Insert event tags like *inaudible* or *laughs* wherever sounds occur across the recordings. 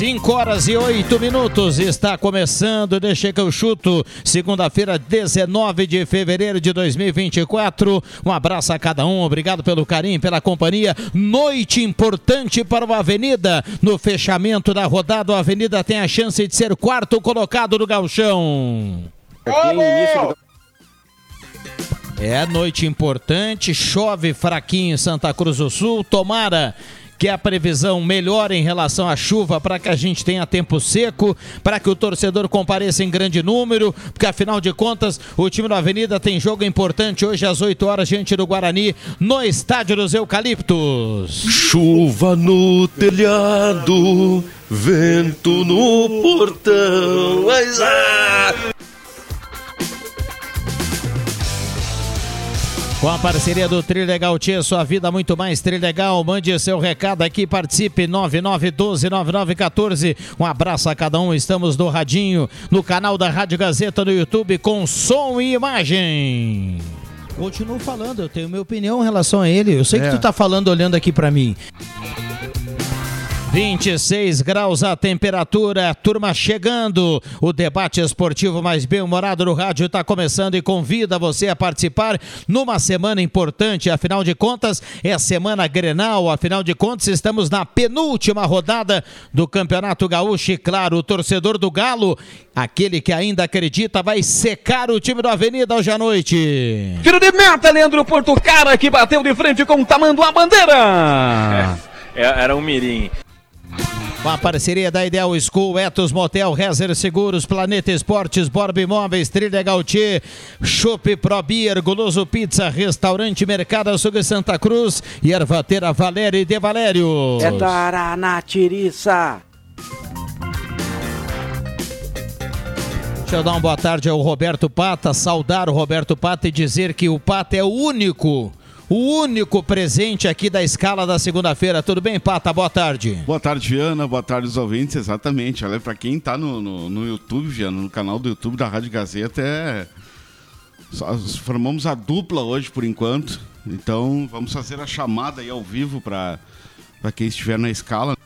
5 horas e 8 minutos. Está começando, deixa que eu chuto. Segunda-feira, 19 de fevereiro de 2024. Um abraço a cada um, obrigado pelo carinho, pela companhia. Noite importante para o Avenida. No fechamento da rodada, o Avenida tem a chance de ser quarto colocado no Galchão. É noite importante, chove fraquinho em Santa Cruz do Sul. Tomara que a previsão melhore em relação à chuva para que a gente tenha tempo seco, para que o torcedor compareça em grande número, porque afinal de contas o time da Avenida tem jogo importante hoje às 8 horas diante do Guarani no Estádio dos Eucaliptos. Chuva no telhado, vento no portão. Mas, ah! Com a parceria do Trilegal Tia, sua vida muito mais Trilegal. Mande seu recado aqui, participe 99129914. Um abraço a cada um. Estamos no Radinho, no canal da Rádio Gazeta no YouTube com som e imagem. Continuo falando, eu tenho minha opinião em relação a ele. Eu sei é. que tu tá falando olhando aqui para mim. 26 graus a temperatura, turma chegando. O debate esportivo mais bem-humorado no rádio está começando e convida você a participar numa semana importante. Afinal de contas, é a semana Grenal. Afinal de contas, estamos na penúltima rodada do Campeonato Gaúcho. E claro, o torcedor do Galo, aquele que ainda acredita, vai secar o time do Avenida hoje à noite. Tiro de meta, Leandro Portucara, que bateu de frente com o tamanho a bandeira. É, era um mirim. Com a parceria da Ideal School, Etos Motel, Rezer Seguros, Planeta Esportes, Borba Imóveis, Trilha Gautier, Chopp Pro Beer, Goloso Pizza, Restaurante Mercado Açougue Santa Cruz e Ervateira Valério e De Valério. É Dará na tiriça. Deixa eu dar uma boa tarde ao Roberto Pata, saudar o Roberto Pata e dizer que o Pata é o único o único presente aqui da escala da segunda-feira. Tudo bem, Pata? Boa tarde. Boa tarde, Viana. Boa tarde, os ouvintes. Exatamente. Olha, para quem está no, no, no, YouTube, Viana, no canal do YouTube da Rádio Gazeta, é. Formamos a dupla hoje por enquanto. Então vamos fazer a chamada aí ao vivo para quem estiver na escala.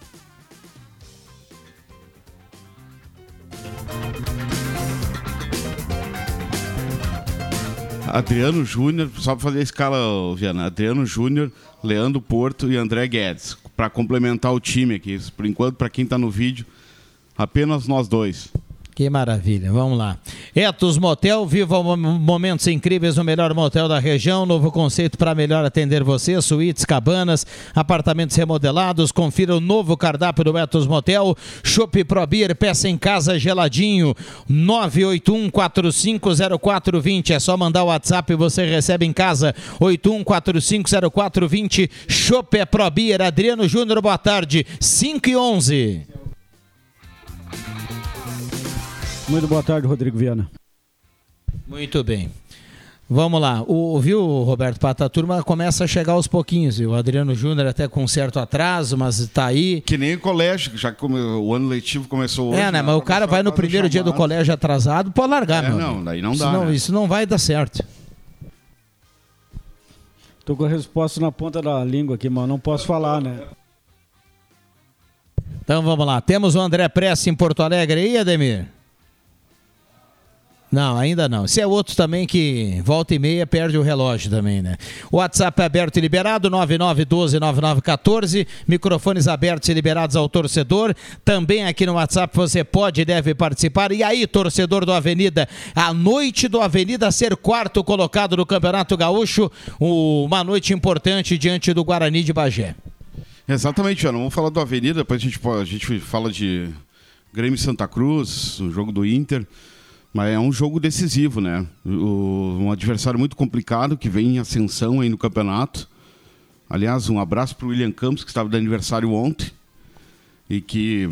Adriano Júnior, só para fazer a escala, Viana. Adriano Júnior, Leandro Porto e André Guedes, para complementar o time aqui. Por enquanto, para quem está no vídeo, apenas nós dois. Que maravilha, vamos lá. Etos Motel, viva momentos incríveis no melhor motel da região. Novo conceito para melhor atender você: suítes, cabanas, apartamentos remodelados. Confira o novo cardápio do Etos Motel. Chopp Pro Beer, peça em casa geladinho. 981450420. É só mandar o WhatsApp e você recebe em casa. 81450420. Chopp é Pro Beer. Adriano Júnior, boa tarde. 5 e 11. Muito boa tarde, Rodrigo Viana. Muito bem. Vamos lá. O, viu, Roberto Pata? A turma começa a chegar aos pouquinhos. O Adriano Júnior até com um certo atraso, mas está aí. Que nem o colégio, já que o ano letivo começou hoje. É, né? Mas o cara vai no primeiro dia do colégio atrasado, pode largar, é, meu. Não, amigo. daí não dá. Não, né? Isso não vai dar certo. Tô com a resposta na ponta da língua aqui, mas não posso falar, né? Então vamos lá. Temos o André Pressa em Porto Alegre aí, Ademir? Não, ainda não. Se é outro também que volta e meia perde o relógio também, né? O WhatsApp é aberto e liberado, 99129914, microfones abertos e liberados ao torcedor. Também aqui no WhatsApp você pode e deve participar. E aí, torcedor do Avenida, a noite do Avenida ser quarto colocado no Campeonato Gaúcho, uma noite importante diante do Guarani de Bagé. Exatamente, já não vamos falar do Avenida, depois a gente, a gente fala de Grêmio Santa Cruz, o jogo do Inter. Mas é um jogo decisivo, né? O- um adversário muito complicado que vem em ascensão aí no campeonato. Aliás, um abraço para o William Campos, que estava de aniversário ontem. E que,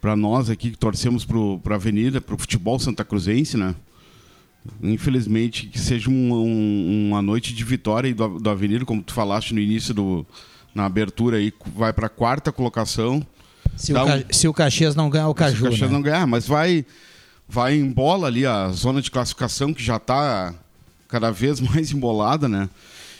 para nós aqui que torcemos para a Avenida, para o futebol santa cruzense, né? Infelizmente, que seja um- um- uma noite de vitória aí do, do Avenida, como tu falaste no início do. Na abertura aí, vai para a quarta colocação. Se o, um- se o Caxias não ganhar o se o Caju, Caxias né? não ganhar, mas vai, vai em bola ali a zona de classificação que já está cada vez *laughs* mais embolada, né?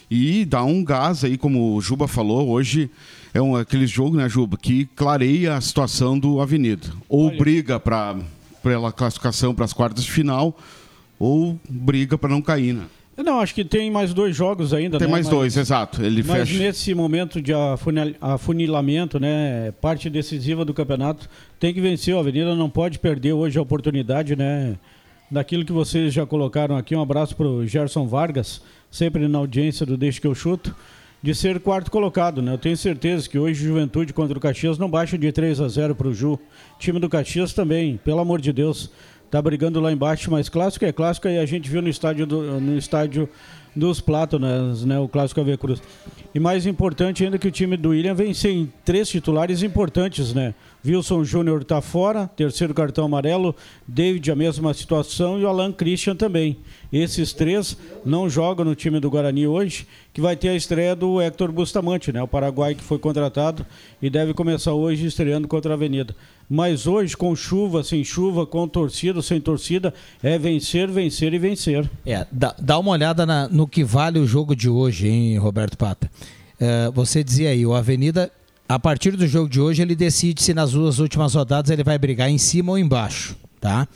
E dá um gás aí, como o Juba falou, hoje é um, aquele jogo, né, Juba, que clareia a situação do Avenida. Ou briga para pela classificação para as quartas de final, ou briga para não cair, né? Não, acho que tem mais dois jogos ainda, Tem né? mais Mas- dois, exato. Ele Mas fecha. nesse momento de afunil- afunilamento, né, parte decisiva do campeonato, tem que vencer. A Avenida não pode perder hoje a oportunidade, né, daquilo que vocês já colocaram aqui. Um abraço para o Gerson Vargas, sempre na audiência do Deixa que eu chuto, de ser quarto colocado, né? Eu tenho certeza que hoje Juventude contra o Caxias não baixa de 3 a 0 para o Ju. time do Caxias também, pelo amor de Deus, tá brigando lá embaixo, mas clássico é clássico e a gente viu no estádio do, no estádio dos Plátanos, né, o clássico AV Cruz. E mais importante ainda que o time do William vem sem três titulares importantes, né? Wilson Júnior tá fora, terceiro cartão amarelo, David a mesma situação e o Alan Christian também. Esses três não jogam no time do Guarani hoje, que vai ter a estreia do Héctor Bustamante, né? O Paraguai que foi contratado e deve começar hoje estreando contra a Avenida. Mas hoje, com chuva, sem chuva, com torcida, sem torcida, é vencer, vencer e vencer. É, dá, dá uma olhada na- no que vale o jogo de hoje, hein, Roberto Pata. É, você dizia aí, o Avenida, a partir do jogo de hoje, ele decide se nas duas últimas rodadas ele vai brigar em cima ou embaixo, tá?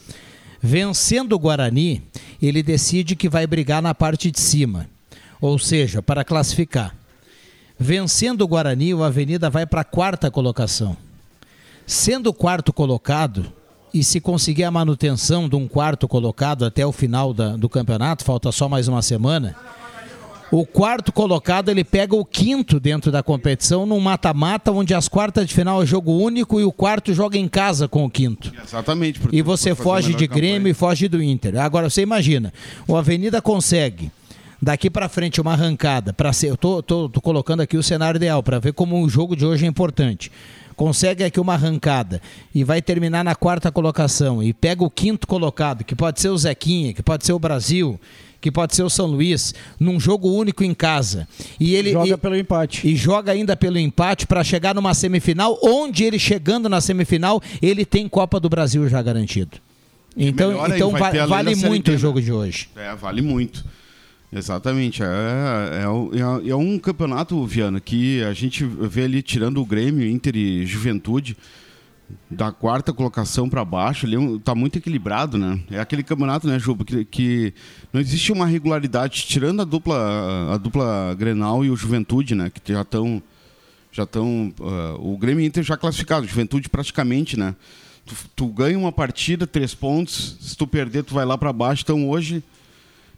Vencendo o Guarani, ele decide que vai brigar na parte de cima, ou seja, para classificar. Vencendo o Guarani, o Avenida vai para a quarta colocação. Sendo o quarto colocado, e se conseguir a manutenção de um quarto colocado até o final da- do campeonato, falta só mais uma semana, o quarto colocado ele pega o quinto dentro da competição num mata-mata, onde as quartas de final é jogo único e o quarto joga em casa com o quinto. Exatamente. E você foge de campanha. Grêmio e foge do Inter. Agora você imagina, o Avenida consegue daqui pra frente uma arrancada para ser, eu tô, tô, tô colocando aqui o cenário ideal para ver como o jogo de hoje é importante. Consegue aqui uma arrancada e vai terminar na quarta colocação e pega o quinto colocado, que pode ser o Zequinha, que pode ser o Brasil, que pode ser o São Luís, num jogo único em casa. E ele Joga e- pelo empate. e joga ainda pelo empate para chegar numa semifinal, onde ele chegando na semifinal, ele tem Copa do Brasil já garantido. Então, ainda, então va- lei vale muito o né? jogo de hoje. É, vale muito. Exatamente. É, é, o- é- é um campeonato, Viana, que a gente vê ali tirando o Grêmio, Inter e Juventude, da quarta colocação para baixo, ali é tá muito equilibrado, né? É aquele campeonato, né, Juba, que, que não existe uma regularidade, tirando a dupla, a dupla Grenal e o Juventude, né, que já estão já estão o Grêmio Inter já classificado, Juventude praticamente, né? Tu, tu ganha uma partida, três pontos, se tu perder, tu vai lá para baixo. Então hoje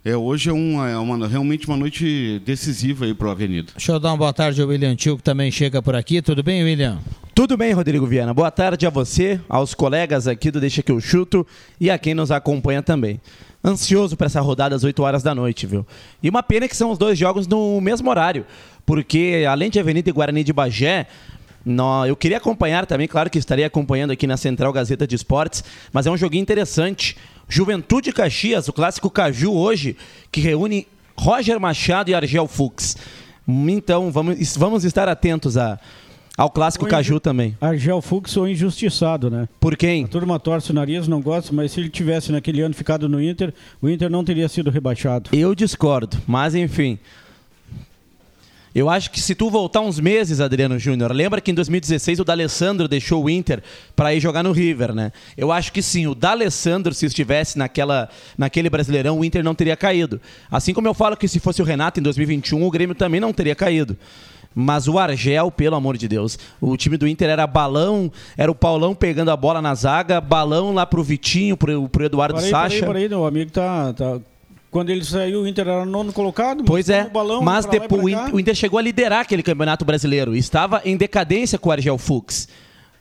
é hoje é uma, é uma realmente uma noite decisiva aí pro Avenida. Deixa eu dar uma boa tarde ao William Tio, que também chega por aqui. Tudo bem, William? Tudo bem, Rodrigo Viana? Boa tarde a você, aos colegas aqui do Deixa que eu chuto e a quem nos acompanha também. Ansioso para essa rodada às 8 horas da noite, viu? E uma pena que são os dois jogos no mesmo horário, porque além de Avenida e Guarani de Bagé, eu queria acompanhar também, claro que estaria acompanhando aqui na Central Gazeta de Esportes, mas é um joguinho interessante. Juventude Caxias, o clássico Caju hoje, que reúne Roger Machado e Argel Fux. Então, vamos, vamos estar atentos a, ao clássico Caju também. Argel Fux ou injustiçado, né? Por quem? A turma torce o nariz, não gosta, mas se ele tivesse naquele ano ficado no Inter, o Inter não teria sido rebaixado. Eu discordo, mas enfim. Eu acho que se tu voltar uns meses, Adriano Júnior, lembra que em 2016 o D'Alessandro deixou o Inter para ir jogar no River, né? Eu acho que sim, o D'Alessandro, se estivesse naquela, naquele Brasileirão, o Inter não teria caído. Assim como eu falo que se fosse o Renato em 2021, o Grêmio também não teria caído. Mas o Argel, pelo amor de Deus, o time do Inter era balão, era o Paulão pegando a bola na zaga, balão lá pro Vitinho, pro, pro Eduardo Parei, Sacha. parei, parei, o amigo tá, tá Quando ele saiu, o Inter era nono colocado. Pois é, balão, mas depois o. Inter, o chegou a liderar aquele campeonato brasileiro. Estava em decadência com o Argel Fux.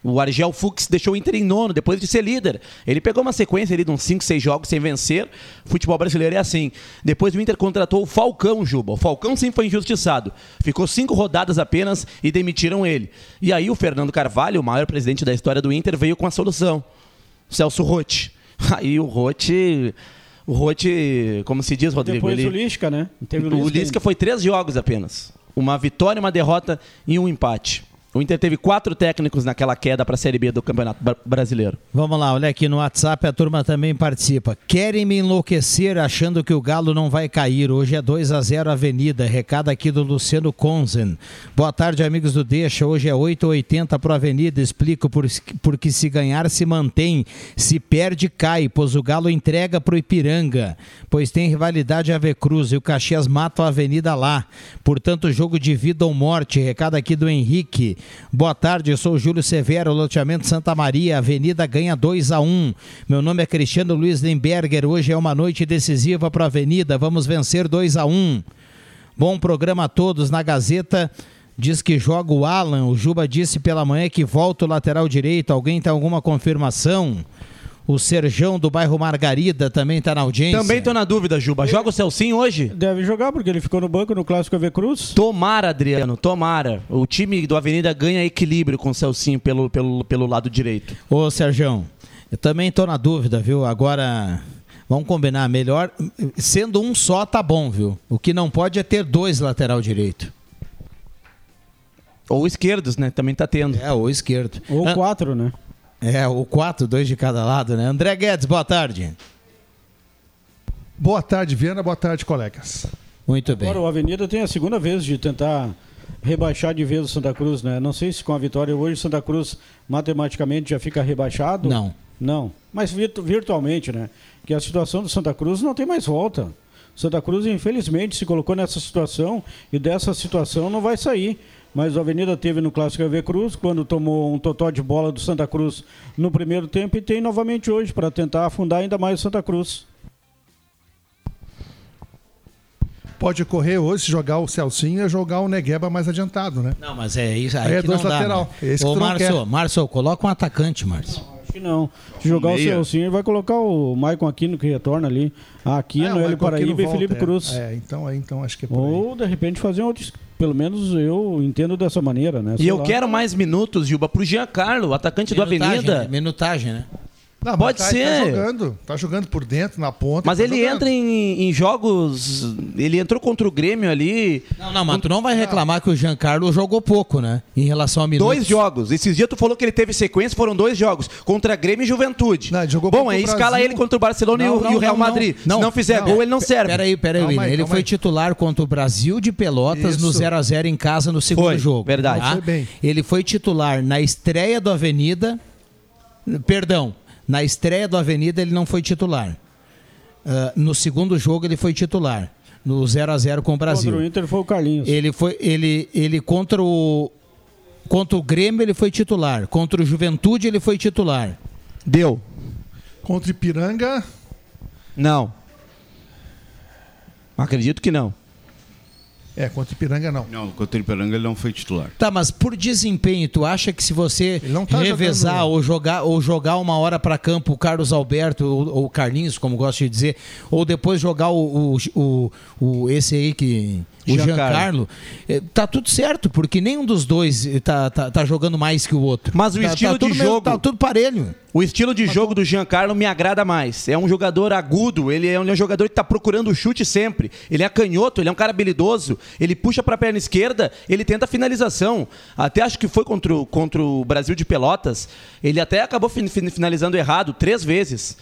O Argel Fux deixou o Inter em nono, depois de ser líder. Ele pegou uma sequência ali de uns 5, 6 jogos sem vencer. Futebol brasileiro é assim. Depois o Inter contratou o Falcão, Juba. O Falcão sim foi injustiçado. Ficou cinco rodadas apenas e demitiram ele. E aí o Fernando Carvalho, o maior presidente da história do Inter, veio com a solução. Celso Rotti. *laughs* Aí o Rotti... O Rotti, como se diz, Rodrigo? Depois ele... o Lisca, né? Teve O Lisca foi três jogos apenas. Uma vitória, uma derrota e um empate. O Inter teve quatro técnicos naquela queda para a Série B do Campeonato Bra- Brasileiro. Vamos lá, olha aqui no WhatsApp, a turma também participa. Querem me enlouquecer achando que o Galo não vai cair. Hoje é 2 a 0 Avenida. Recado aqui do Luciano Konzen. Boa tarde, amigos do Deixa. Hoje é 8,80 pro Avenida. Explico por, porque se ganhar se mantém, se perde cai, pois o Galo entrega pro Ipiranga, pois tem rivalidade Ave Cruz e o Caxias mata a Avenida lá. Portanto, jogo de vida ou morte. Recado aqui do Henrique. Boa tarde, eu sou Júlio Severo, loteamento Santa Maria, Avenida ganha 2 a 1 Meu nome é Cristiano Luiz Lemberger, hoje é uma noite decisiva para a Avenida, vamos vencer 2 a 1 Bom programa a todos na Gazeta. Diz que joga o Alan. O Juba disse pela manhã que volta o lateral direito. Alguém tem alguma confirmação? O Serjão do bairro Margarida também está na audiência. Também tô na dúvida, Juba. Joga o Celcinho hoje? Deve jogar, porque ele ficou no banco no Clássico AV Cruz. Tomara, Adriano, tomara. O time do Avenida ganha equilíbrio com o Celcinho pelo, pelo, pelo lado direito. Ô, Serjão, eu também tô na dúvida, viu? Agora, vamos combinar. Melhor, sendo um só, tá bom, viu? O que não pode é ter dois lateral direito. Ou esquerdos, né? Também tá tendo. É, ou esquerdo. Ou Ah, quatro, né? É, ou quatro, dois de cada lado, né? André Guedes, boa tarde. Boa tarde, Viana. Boa tarde, colegas. Muito bem. Agora o Avenida tem a segunda vez de tentar rebaixar de vez o Santa Cruz, né? Não sei se com a vitória hoje o Santa Cruz matematicamente já fica rebaixado. Não. Não. Mas virtu- virtualmente, né? Que a situação do Santa Cruz não tem mais volta. Santa Cruz, infelizmente, se colocou nessa situação e dessa situação não vai sair. Mas o Avenida teve no Clássico AV Cruz, quando tomou um totó de bola do Santa Cruz no primeiro tempo, e tem novamente hoje para tentar afundar ainda mais o Santa Cruz. Pode correr hoje, se jogar o Celcinho, é jogar o Negueba mais adiantado, né? Não, mas é isso aí, Aí é que dois não dá, né? Esse Ô, não Márcio. Márcio, coloca um atacante, Márcio. Acho que não. Se jogar o Meia. Celcinho, ele vai colocar o Maicon Aquino, que retorna ali. Aquino, É, o Michael Paraíba Aquino e Felipe volta, é. Cruz. É, então, aí, então acho que é por aí. Ou, de repente, fazer um outro... Pelo menos eu entendo dessa maneira, né? E Sei eu lá. quero mais minutos, Juba, pro Giancarlo, atacante do Minutagem, Avenida. né? Minutagem, né? Não, Pode tá, ser. Tá jogando, tá jogando por dentro, na ponta. Mas tá ele jogando. entra em, em jogos. Ele entrou contra o Grêmio ali. Não, não, mas tu não vai reclamar que o Giancarlo jogou pouco, né? Em relação a minutos. Dois jogos. Esses dias tu falou que ele teve sequência, foram dois jogos. Contra Grêmio e Juventude. Não, ele jogou Bom, aí escala Brasil. ele contra o Barcelona e, Não, o, não, e o Real. Madrid. Não, Se não fizer não. gol, ele não serve. Peraí, peraí, Calma William. aí, Ele foi aí. titular contra o Brasil de Pelotas no Isso. 0x0 em casa no segundo Foi, jogo. verdade. tá? Foi bem. Ele foi titular na estreia do Avenida. Perdão, na estreia do Avenida ele não foi titular. Ah, no segundo jogo ele foi titular. No 0x0 com o Brasil. Contra o Inter foi o Carlinhos. Ele foi ele ele contra o contra o Grêmio ele foi titular, contra o Juventude ele foi titular. Deu. Contra o Ipiranga, Não. Acredito que não. É, contra o Ipiranga não. Não, contra o Ipiranga ele não foi titular. Tá, mas por desempenho, tu acha que se você tá revezar jogando- ou jogar ou jogar uma hora para campo o Carlos Alberto ou, ou o Carlinhos, como gosto de dizer, ou depois jogar o, o, o, o- esse aí que o Giancarlo. Giancarlo, eh, tá tudo certo, porque nenhum dos dois eh, tá, tá, tá jogando mais que o outro. Mas o Tá- estilo tá de mesmo- jogo- tá tudo parelho. O estilo de jogo do Giancarlo me agrada mais. É um jogador agudo, ele é um, é jogador que está procurando o chute sempre. Ele é canhoto, ele é um cara habilidoso, ele puxa para a perna esquerda, ele tenta a finalização. Até acho que foi contra o, contra o Brasil de Pelotas, ele até acabou fin- fin- finalizando errado três vezes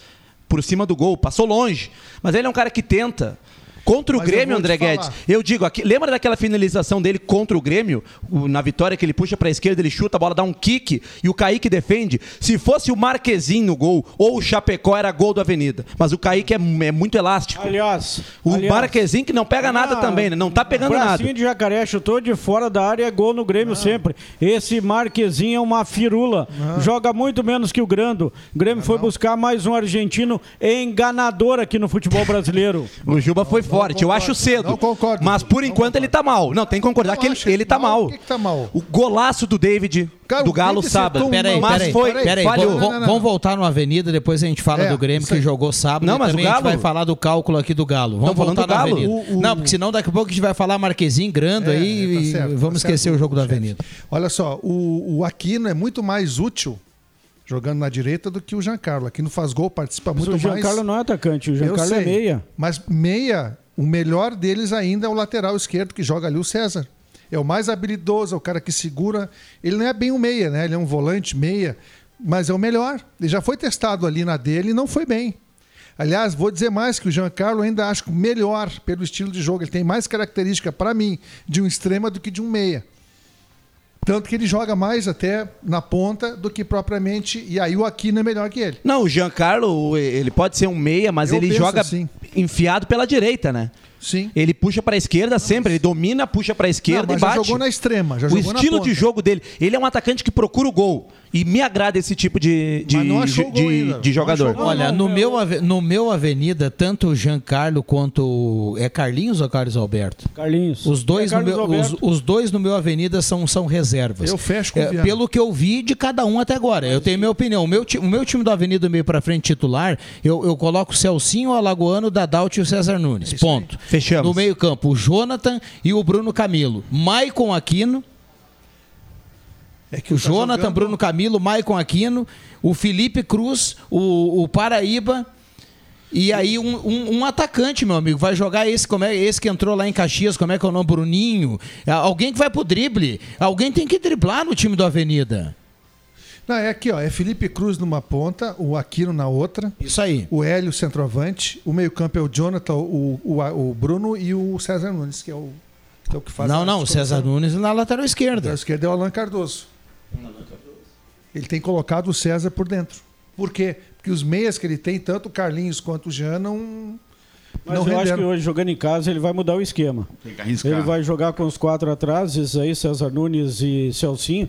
por cima do gol, passou longe. Mas ele é um cara que tenta. Contra o Mas Grêmio, André. Guedes, eu digo, aqui, lembra daquela finalização dele contra o Grêmio? O- na vitória que ele puxa pra esquerda, ele chuta, a bola dá um kick e o Kaique defende. Se fosse o Marquezinho no gol ou o Chapecó, era gol do Avenida. Mas o Kaique é, é muito elástico. Aliás, O aliás, Marquezinho que não pega nada Ah, também, né? Não tá pegando nada. bracinho de jacaré chutou de fora da área, é gol no Grêmio sempre. Esse Marquezinho é uma firula. Joga muito menos que o Grando. O Grêmio foi buscar mais um argentino enganador aqui no futebol brasileiro. *laughs* O Juba foi forte, eu acho cedo. Não concordo. Mas por enquanto ele tá mal. Não, tem que concordar Não que ele, ele tá mal. O que, que tá mal? O golaço do David, Cara, do Galo sábado. Peraí, Mas peraí, foi- peraí, falhou. vamos- Não, não, não. Vamos voltar no Avenida, depois a gente fala É, do Grêmio que jogou sábado. Não, mas também o a gente Galo- vai falar do cálculo aqui do Galo. Vamos Não, voltar do no Galo. Avenida. O- o- Não, porque senão daqui a pouco a gente vai falar Marquezinho, Grando É, aí tá e certo, tá vamos esquecer certo, o jogo do chefe. Avenida. Olha só, o, o Aquino é muito mais útil jogando na direita do que o Giancarlo. Aquino faz gol, participa Mas muito o Giancarlo mais. não é atacante, o Giancarlo é meia. Mas meia, o melhor deles ainda é o lateral esquerdo que joga ali, o César. É o mais habilidoso, é o cara que segura. Ele não é bem um meia, né? Ele é um volante meia, mas é o melhor. Ele já foi testado ali na dele e não foi bem. Aliás, vou dizer mais que o Giancarlo ainda acho melhor pelo estilo de jogo. Ele tem mais característica, para mim, de um extrema do que de um meia. Tanto que ele joga mais até na ponta do que propriamente. E aí o Aquino é melhor que ele. Não, o Giancarlo, ele pode ser um meia, mas Eu ele joga assim. enfiado pela direita, né? Sim. Ele puxa pra esquerda sempre, ele domina, puxa pra esquerda Não, e já bate. jogou na extrema, já o estilo de jogo dele, ele é um atacante que procura o gol. E me agrada esse tipo de, de, de, de Não jogador. Olha, não, no, eu- meu, no meu Avenida, tanto o Giancarlo quanto. o- É Carlinhos ou Carlos Alberto? Carlinhos. Os dois, É no meu, os, Alberto. os dois no meu Avenida são, são reservas. Eu fecho com o É. Pelo que eu vi de cada um até agora. Eu tenho minha opinião. O meu, o meu time do Avenida meio pra frente titular, eu, eu coloco o Celcinho, o Alagoano, o Dadalt e o César Nunes. Ponto. Fechamos. No meio campo, o Jonathan e o Bruno Camilo. Maicon Aquino. É que O tá Jonathan, jogando- Bruno Camilo, Maicon Aquino, o Felipe Cruz, o, o Paraíba. E aí um, um- um atacante, meu amigo, vai jogar esse, como é, esse que entrou lá em Caxias, como é que é o nome? Bruninho. É, Alguém que vai pro drible. Alguém tem que driblar no time do Avenida. Não, é aqui, ó. É Felipe Cruz numa ponta, o Aquino na outra, Isso aí. o Hélio centroavante, o meio-campo é o Jonathan, o, o, o Bruno e o César Nunes, que é o, que, é o que faz não, não, o César. Nunes na lateral esquerda. esquerda é o Alan Cardoso. Ele tem colocado o César por dentro. Por quê? Porque os meias que ele tem, tanto o Carlinhos quanto o Jean, não. Mas não eu acho renderam. que hoje, jogando em casa, ele vai mudar o esquema. Tem que arriscar. Ele vai jogar com os quatro atrás, esses aí, César Nunes e Celcinho.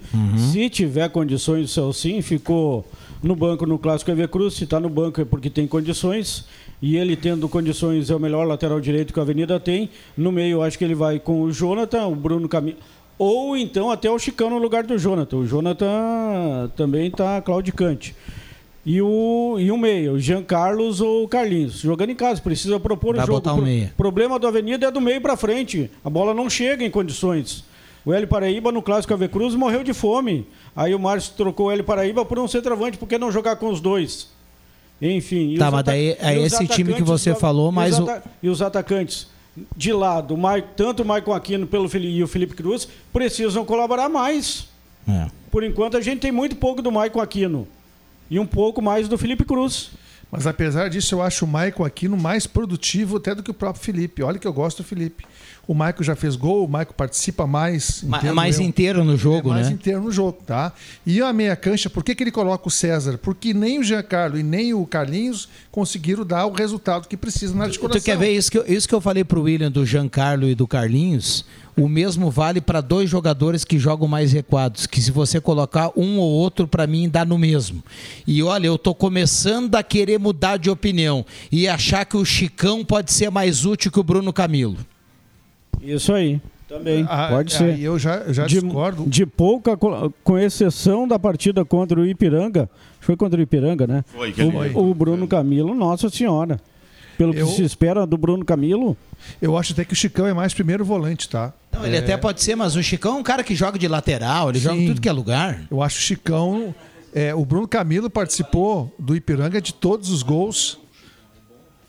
Se tiver condições, o Celcinho ficou no banco no Clássico EV Cruz. Se está no banco é porque tem condições. E ele tendo condições é o melhor lateral direito que a Avenida tem. No meio, eu acho que ele vai com o Jonathan, o Bruno Camilo. Ou então até o Chicão no lugar do Jonathan. O Jonathan também está claudicante. E o, e o meio, o Jean Carlos ou o Carlinhos. Jogando em casa, precisa propor o jogo. botar o Pro- meia. problema do Avenida é do meio pra frente. A bola não chega em condições. O Hélio Paraíba no Clássico AV Cruz morreu de fome. Aí o Márcio trocou o Hélio Paraíba por um centroavante. Por que não jogar com os dois? Enfim. Tá, mas daí é esse time que você falou, mas o- E os atacantes de lado, tanto o Maicon Aquino pelo e o Felipe Cruz, precisam colaborar mais. É. Por enquanto a gente tem muito pouco do Maicon Aquino. E um pouco mais do Felipe Cruz. Mas apesar disso, eu acho o Maicon Aquino mais produtivo até do que o próprio Felipe. Olha que eu gosto do Felipe. O Maicon já fez gol, o Maicon participa mais. Ma- entendo mais inteiro no jogo, é mais né? inteiro no jogo, tá? E a meia cancha, por que, que ele coloca o César? Porque nem o Giancarlo e nem o Carlinhos conseguiram dar o resultado que precisa na articulação. Tu quer ver isso que, eu, isso que eu falei pro William do Giancarlo e do Carlinhos? O mesmo vale para dois jogadores que jogam mais recuados, que se você colocar um ou outro, para mim dá no mesmo. E olha, eu tô começando a querer mudar de opinião e achar que o Chicão pode ser mais útil que o Bruno Camilo. Isso aí. Também. Ah, Pode ah, ser. e eu já, já de, discordo. de pouca, co- com exceção da partida contra o Ipiranga, foi contra o Ipiranga, né? Foi, que o, o Bruno Camilo, nossa senhora. Pelo Eu- que se espera do Bruno Camilo, Eu acho até que o Chicão é mais primeiro volante, tá? Não, ele até pode ser, mas o Chicão é um cara que joga de lateral, ele joga em Sim. tudo que é lugar. Eu acho o Chicão. é, o Bruno Camilo participou do Ipiranga de todos os gols.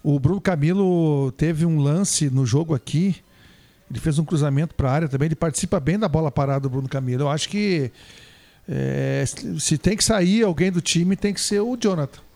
O Bruno Camilo teve um lance no jogo aqui. Ele fez um cruzamento para a área também. Ele participa bem da bola parada do Bruno Camilo. Eu acho que é, se tem que sair alguém do time, tem que ser o Jonathan.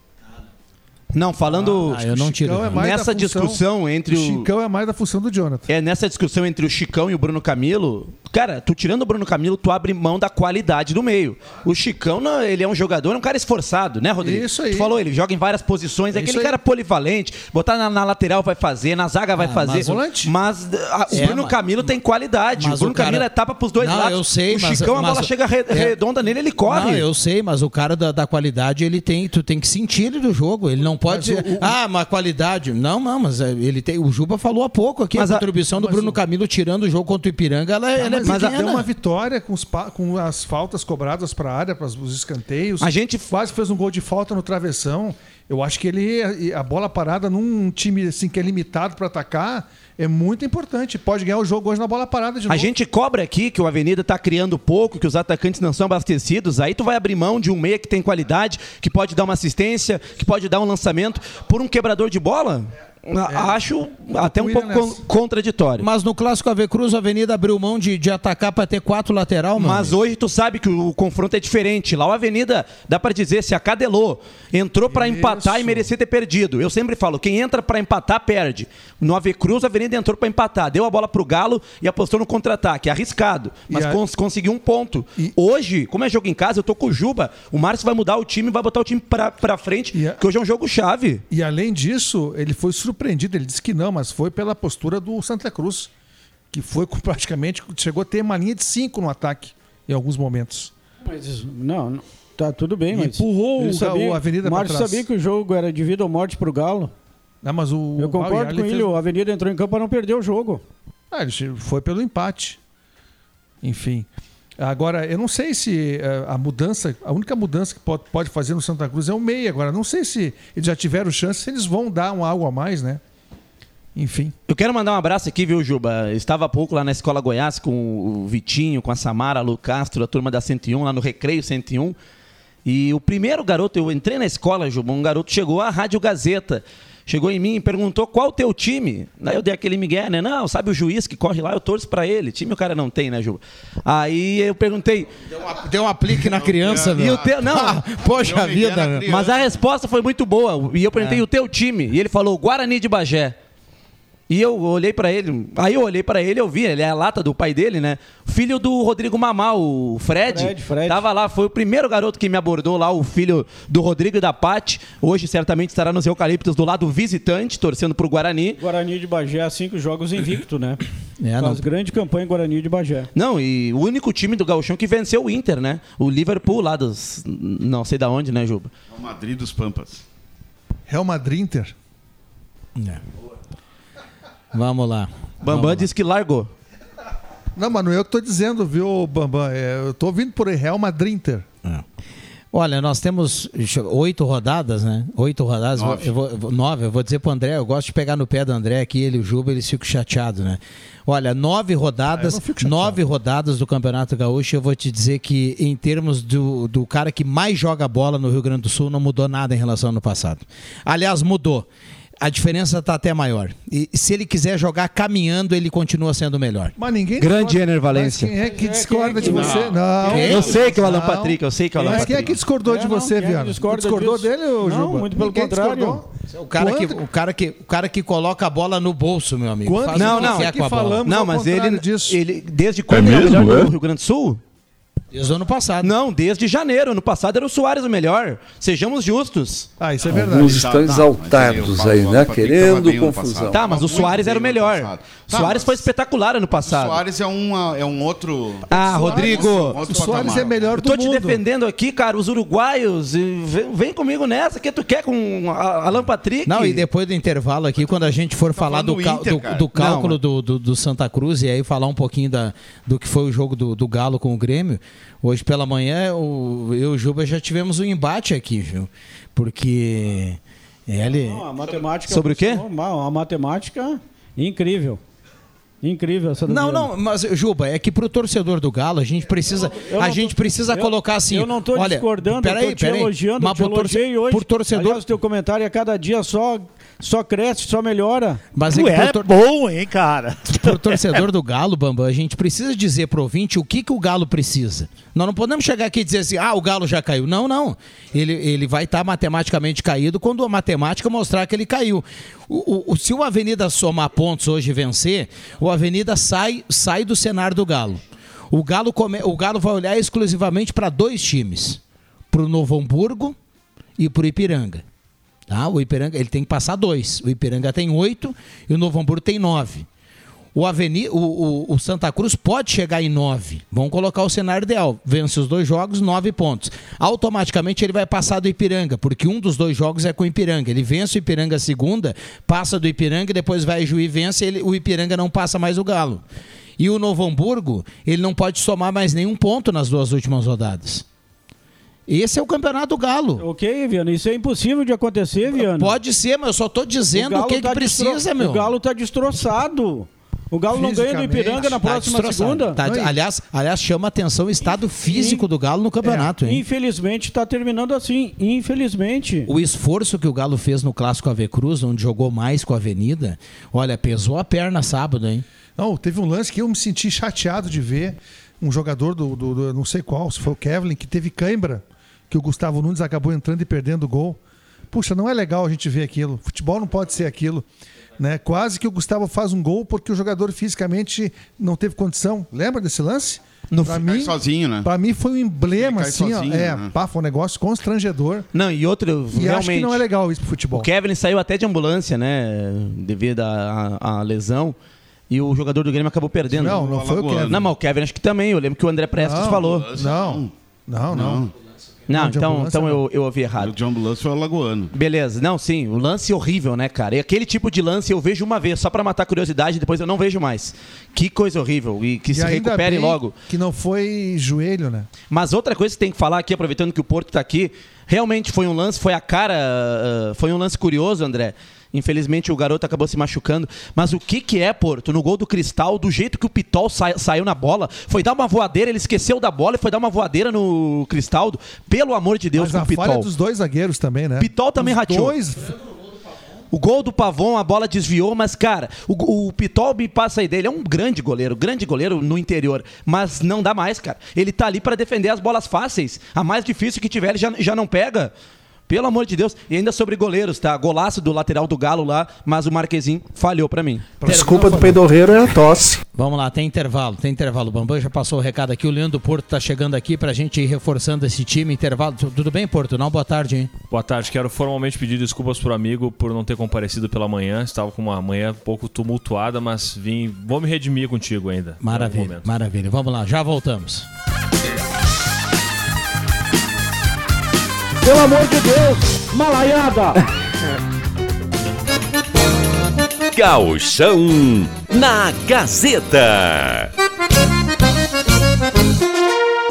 Não, falando Ah, eu não tiro. É nessa função- discussão entre O o Chicão é mais da função do Jonathan. É, nessa discussão entre o Chicão e o Bruno Camilo, cara, tu tirando o Bruno Camilo, tu abre mão da qualidade do meio. O Chicão, não, ele é um jogador, é um cara esforçado, né, Rodrigo? Isso aí. Tu falou, ele joga em várias posições, é aquele aí. cara polivalente, botar na, na lateral vai fazer, na zaga vai Ah, fazer. mas o- Volante? Mas ah, o É, Bruno mas- Camilo tem qualidade. mas o Bruno o cara- Camilo é tapa pros dois Não, lados. eu sei, o mas- Chicão, a mas- bola chega re- é- redonda nele, ele corre. Não, eu sei, mas o cara da, da qualidade, ele tem, tu tem que sentir ele do jogo. Ele não pode Mas o- o- ah, mas qualidade. Não, não, mas é, ele tem. O Juba falou há pouco aqui, Mas a a- contribuição do mas Bruno o- Camilo tirando o jogo contra o Ipiranga, ela, ela é mas pequena. deu uma vitória com, os pa- com as faltas cobradas para a área, para os escanteios. A gente- quase fez um gol de falta no travessão. Eu acho que ele a bola parada num time assim que é limitado para atacar é muito importante. Pode ganhar o jogo hoje na bola parada de A novo. gente cobra aqui que o Avenida tá criando pouco, que os atacantes não são abastecidos. Aí tu vai abrir mão de um meia que tem qualidade, que pode dar uma assistência, que pode dar um lançamento por um quebrador de bola. A- Acho até um pouco nessa. contraditório. Mas no clássico AV Cruz, a Avenida abriu mão de, de atacar para ter quatro lateral, mano. Mas hoje tu sabe que o confronto é diferente. Lá o Avenida, dá pra dizer, se acadelou, entrou pra empatar e merecia ter perdido. Eu sempre falo, quem entra pra empatar, perde. No Ave Cruz, a Avenida entrou pra empatar, deu a bola pro Galo e apostou no contra-ataque. Arriscado, mas a- cons- conseguiu um ponto. E- Hoje, como é jogo em casa, eu tô com o Juba. O Márcio vai mudar o time, vai botar o time pra, pra frente, a- que hoje é um jogo chave. E além disso, ele foi surpreendido. Ele disse que não, mas foi pela postura do Santa Cruz, que foi *laughs* praticamente chegou a ter uma linha de cinco no ataque em alguns momentos. Mas não, não, tá tudo bem, mas. empurrou o Ga- o Avenida O Márcio trás. sabia que o jogo era de vida ou morte pro Galo. Ah, mas o Eu o concordo com ele, fez- o Avenida entrou em campo para não perder o jogo. Ah, ele foi pelo empate. Enfim. Agora, eu não sei se eh, a mudança, a única mudança que pode, pode fazer no Santa Cruz é o meio. Agora, não sei se eles já tiveram chance, se eles vão dar um algo a mais, né? Enfim. Eu quero mandar um abraço aqui, viu, Juba? Estava há pouco lá na Escola Goiás com o Vitinho, com a Samara, Lu Castro, a turma da 101, lá no Recreio 101. E o primeiro garoto, eu entrei na escola, Juba, um garoto chegou à Rádio Gazeta. Chegou em mim e perguntou qual o teu time. Daí eu dei aquele migué, né? Não, sabe o juiz que corre lá, eu torço pra ele. Time o cara não tem, né, Juba? Aí eu perguntei, Deu um aplique na criança, e velho. o teu. Não, Poxa Deu um migué vida, né? mas a resposta foi muito boa. E eu perguntei o teu time. E ele falou Guarani de Bagé. E eu olhei pra ele, aí eu olhei pra ele, eu vi, ele é a lata do pai dele, né? Filho do Rodrigo Mamá, o Fred, Fred, Fred. tava lá, foi o primeiro garoto que me abordou lá, o filho do Rodrigo e da Pati. Hoje certamente estará nos eucaliptos do lado visitante, torcendo pro Guarani. Guarani de Bagé, há cinco jogos invicto, né? É, não- Faz grande campanha Guarani de Bagé. Não, e o único time do Gauchão que venceu o Inter, né? O Liverpool lá dos não sei da onde, né, Juba? O Madrid dos Pampas. Real Madrid Inter. Vamos lá. Bambam disse que largou. Não, mas não é eu que estou dizendo, viu, Bambam? É, eu estou ouvindo por Real Madrid Inter. Olha, nós temos oito rodadas, né? Oito rodadas. Nove. Eu vou, nove. Eu vou dizer pro André, eu gosto de pegar no pé do André aqui, ele e o Juba, eles ficam chateados, né? Olha, nove Ah, rodadas, chateado. nove rodadas do Campeonato Gaúcho, eu vou te dizer que em termos do, do cara que mais joga bola no Rio Grande do Sul, não mudou nada em relação ao ano passado. Aliás, mudou. A diferença está até maior. E se ele quiser jogar caminhando, ele continua sendo o melhor. Mas ninguém. Grande Ener Valência. Mas quem é que É, discorda é de você? Não. Quem? Eu sei que é o Alan Não. Patrick, eu sei que é o Alan Mas quem é que discordou de É, não, você, é Viana? discordou disso? dele, ô Não, Juba? muito pelo Ninguém contrário. discordou. O cara, que, Quando- o, cara que, o cara que coloca a bola no bolso, meu amigo. Quando Faz Não, o que não, quer aqui com a bola. falamos- Não, ao mas ele, disso. ele desde quando ele é o mesmo, é? Rio Grande do Sul? Desde o ano passado. Não, desde janeiro. Ano passado era o Soares o melhor. Sejamos justos. Ah, isso é verdade. Alguns Tá, estão tá, exaltados mas aí aí, o né? Querendo confusão. Tá, mas o Muito Soares era o melhor. Tá, Soares foi espetacular ano O passado. Soares é, uma, é um outro. Ah, Soares- Rodrigo. outro O Soares patamar. é melhor Eu do tô te mundo. defendendo aqui, cara, os uruguaios. Vem, vem comigo nessa. que tu quer com a- Alan Patrick? Não, e depois do intervalo aqui, quando a gente for falar falando do, Inter, do- do cálculo Não, do, do, do Santa Cruz e aí falar um pouquinho da, do que foi o jogo do, do Galo com o Grêmio, hoje pela manhã o, eu e o Juba já tivemos um embate aqui, viu? Porque ele... Não, a matemática Sobre o quê? funcionou mal, A matemática incrível. Incrível essa Não, não, mas Juba, é que pro torcedor do Galo a gente precisa, Eu a não gente tô- precisa eu- colocar assim. Eu não tô olha, discordando, peraí, eu tô te peraí, elogiando, mas te pro torce- hoje. por torcedor, Aliás, teu comentário a cada dia só, só cresce, só melhora. mas é Tu pro é tor- bom, hein, cara? *laughs* pro torcedor do Galo, Bambam, a gente precisa dizer pro ouvinte o que, que o Galo precisa. Nós não podemos chegar aqui e dizer assim, ah, o Galo já caiu. Não, não. Ele, ele vai estar matematicamente caído quando a matemática mostrar que ele caiu. O, o- o- se o Avenida somar pontos hoje e vencer, o Avenida sai, sai do cenário do Galo. O Galo, come, o Galo vai olhar exclusivamente para dois times. Pro Novo Hamburgo e pro Ipiranga. Tá? O Ipiranga ele tem que passar dois. O Ipiranga tem oito e o Novo Hamburgo tem nove. O, Aveni, o, o- o Santa Cruz pode chegar em nove. Vamos colocar o cenário ideal. Vence os dois jogos, nove pontos. Automaticamente ele vai passar do Ipiranga, porque um dos dois jogos é com o Ipiranga. Ele vence o Ipiranga segunda, passa do Ipiranga, depois vai Juí e vence, ele, o Ipiranga não passa mais o Galo. E o Novo Hamburgo, ele não pode somar mais nenhum ponto nas duas últimas rodadas. Esse é o campeonato do Galo. Ok, Viana, isso é impossível de acontecer, Viana. Pode ser, mas eu só tô dizendo o, Galo que, que tá precisa, destro- meu. O Galo tá destroçado. O Galo não ganha do Ipiranga na Tá próxima destroçado. segunda. Tá, aliás, aliás, chama atenção o estado físico do Galo no campeonato, hein? Infelizmente está terminando assim. Infelizmente. O esforço que o Galo fez no Clássico Ave Cruz, onde jogou mais com a Avenida, olha, pesou a perna sábado, hein? Não, teve um lance que eu me senti chateado de ver um jogador do, do- do- não sei qual, se foi o Kevlin, que teve cãibra, que o Gustavo Nunes acabou entrando e perdendo o gol. Puxa, não é legal a gente ver aquilo. Futebol não pode ser aquilo. Né? Quase que o Gustavo faz um gol porque o jogador fisicamente não teve condição. Lembra desse lance? No pra Cai sozinho, né? Pra mim foi um emblema, assim, sozinho, ó. É, né? pá, foi um negócio constrangedor. Não, e outro, E realmente. acho que não é legal isso pro futebol. O Kevin saiu até de ambulância, né? Devido à lesão. E o jogador do Grêmio acabou perdendo. Não, não foi o Kevin. Não, mas o Kevin acho que também. Eu lembro que o André Prestes Não, falou. Não, não, não. Não, Não, então, então eu, eu ouvi errado. O John Ambulância foi o Alagoano. Beleza. Não, sim, o lance horrível, né, cara? E aquele tipo de lance eu vejo uma vez, só pra matar a curiosidade, depois eu não vejo mais. Que coisa horrível. E que E se ainda recupere bem logo. Que não foi joelho, né? Mas outra coisa que tem que falar aqui, aproveitando que o Porto está aqui, realmente foi um lance, foi a cara, ah, foi um lance curioso, André. Infelizmente o garoto acabou se machucando. Mas o que, que é, Porto, no gol do Cristal, do jeito que o Pitol sa- saiu na bola, foi dar uma voadeira, ele esqueceu da bola e foi dar uma voadeira no Cristaldo. Pelo amor de Deus, Mas com a o Pitol. falha dos dois zagueiros também, né? Pitol também Os rateou. Dois... O gol do Pavon, a bola desviou, mas, cara, o, o Pitol me passa aí dele. É um grande goleiro, grande goleiro no interior. Mas não dá mais, cara. Ele tá ali pra defender as bolas fáceis. A mais difícil que tiver, ele já, já não pega. Pelo amor de Deus. E ainda sobre goleiros, tá? Golaço do lateral do Galo lá, mas o Marquezinho falhou pra mim. Desculpa do peidorreiro é a tosse. Vamos lá, tem intervalo, tem intervalo. O Bambam já passou o recado aqui, o Leandro Porto tá chegando aqui pra gente ir reforçando esse time. Intervalo. Tu- Tudo bem, Porto? Não, boa tarde, hein? Boa tarde, quero formalmente pedir desculpas pro amigo por não ter comparecido pela manhã. Estava com uma manhã um pouco tumultuada, mas vim. Vou me redimir contigo ainda. Maravilha, maravilha. Vamos lá, já voltamos. Pelo amor de Deus, malaiada! *laughs* Gauchão na Gazeta.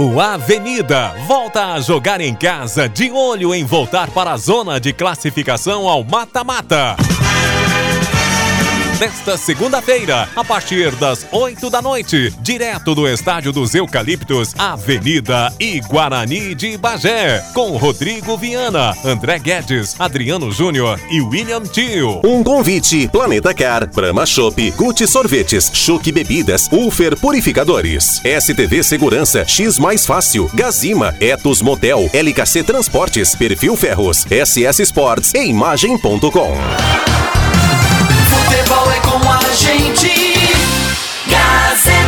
O Avenida volta a jogar em casa de olho em voltar para a zona de classificação ao mata-mata. Nesta segunda-feira, a partir das 8 da noite, direto do Estádio dos Eucaliptos, Avenida e Guarani de Bagé, com Rodrigo Viana, André Guedes, Adriano Júnior e William Tio. Um convite: Planeta Car, Brahma Shop, Gucci Sorvetes, Chuque Bebidas, Ulfer Purificadores, STV Segurança, X Mais Fácil, Gazima, Etos Motel, LKC Transportes, Perfil Ferros, SS Sports e Imagem.com. Futebol é com a gente. Gazeta.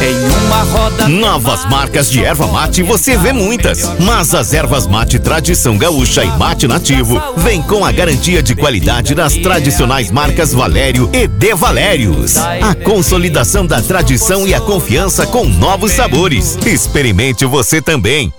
Em uma roda. Novas marcas de erva mate você vê muitas, mas as ervas mate tradição gaúcha e mate nativo vem com a garantia de qualidade das tradicionais marcas Valério e De Valérios. A consolidação da tradição e a confiança com novos sabores. Experimente você também.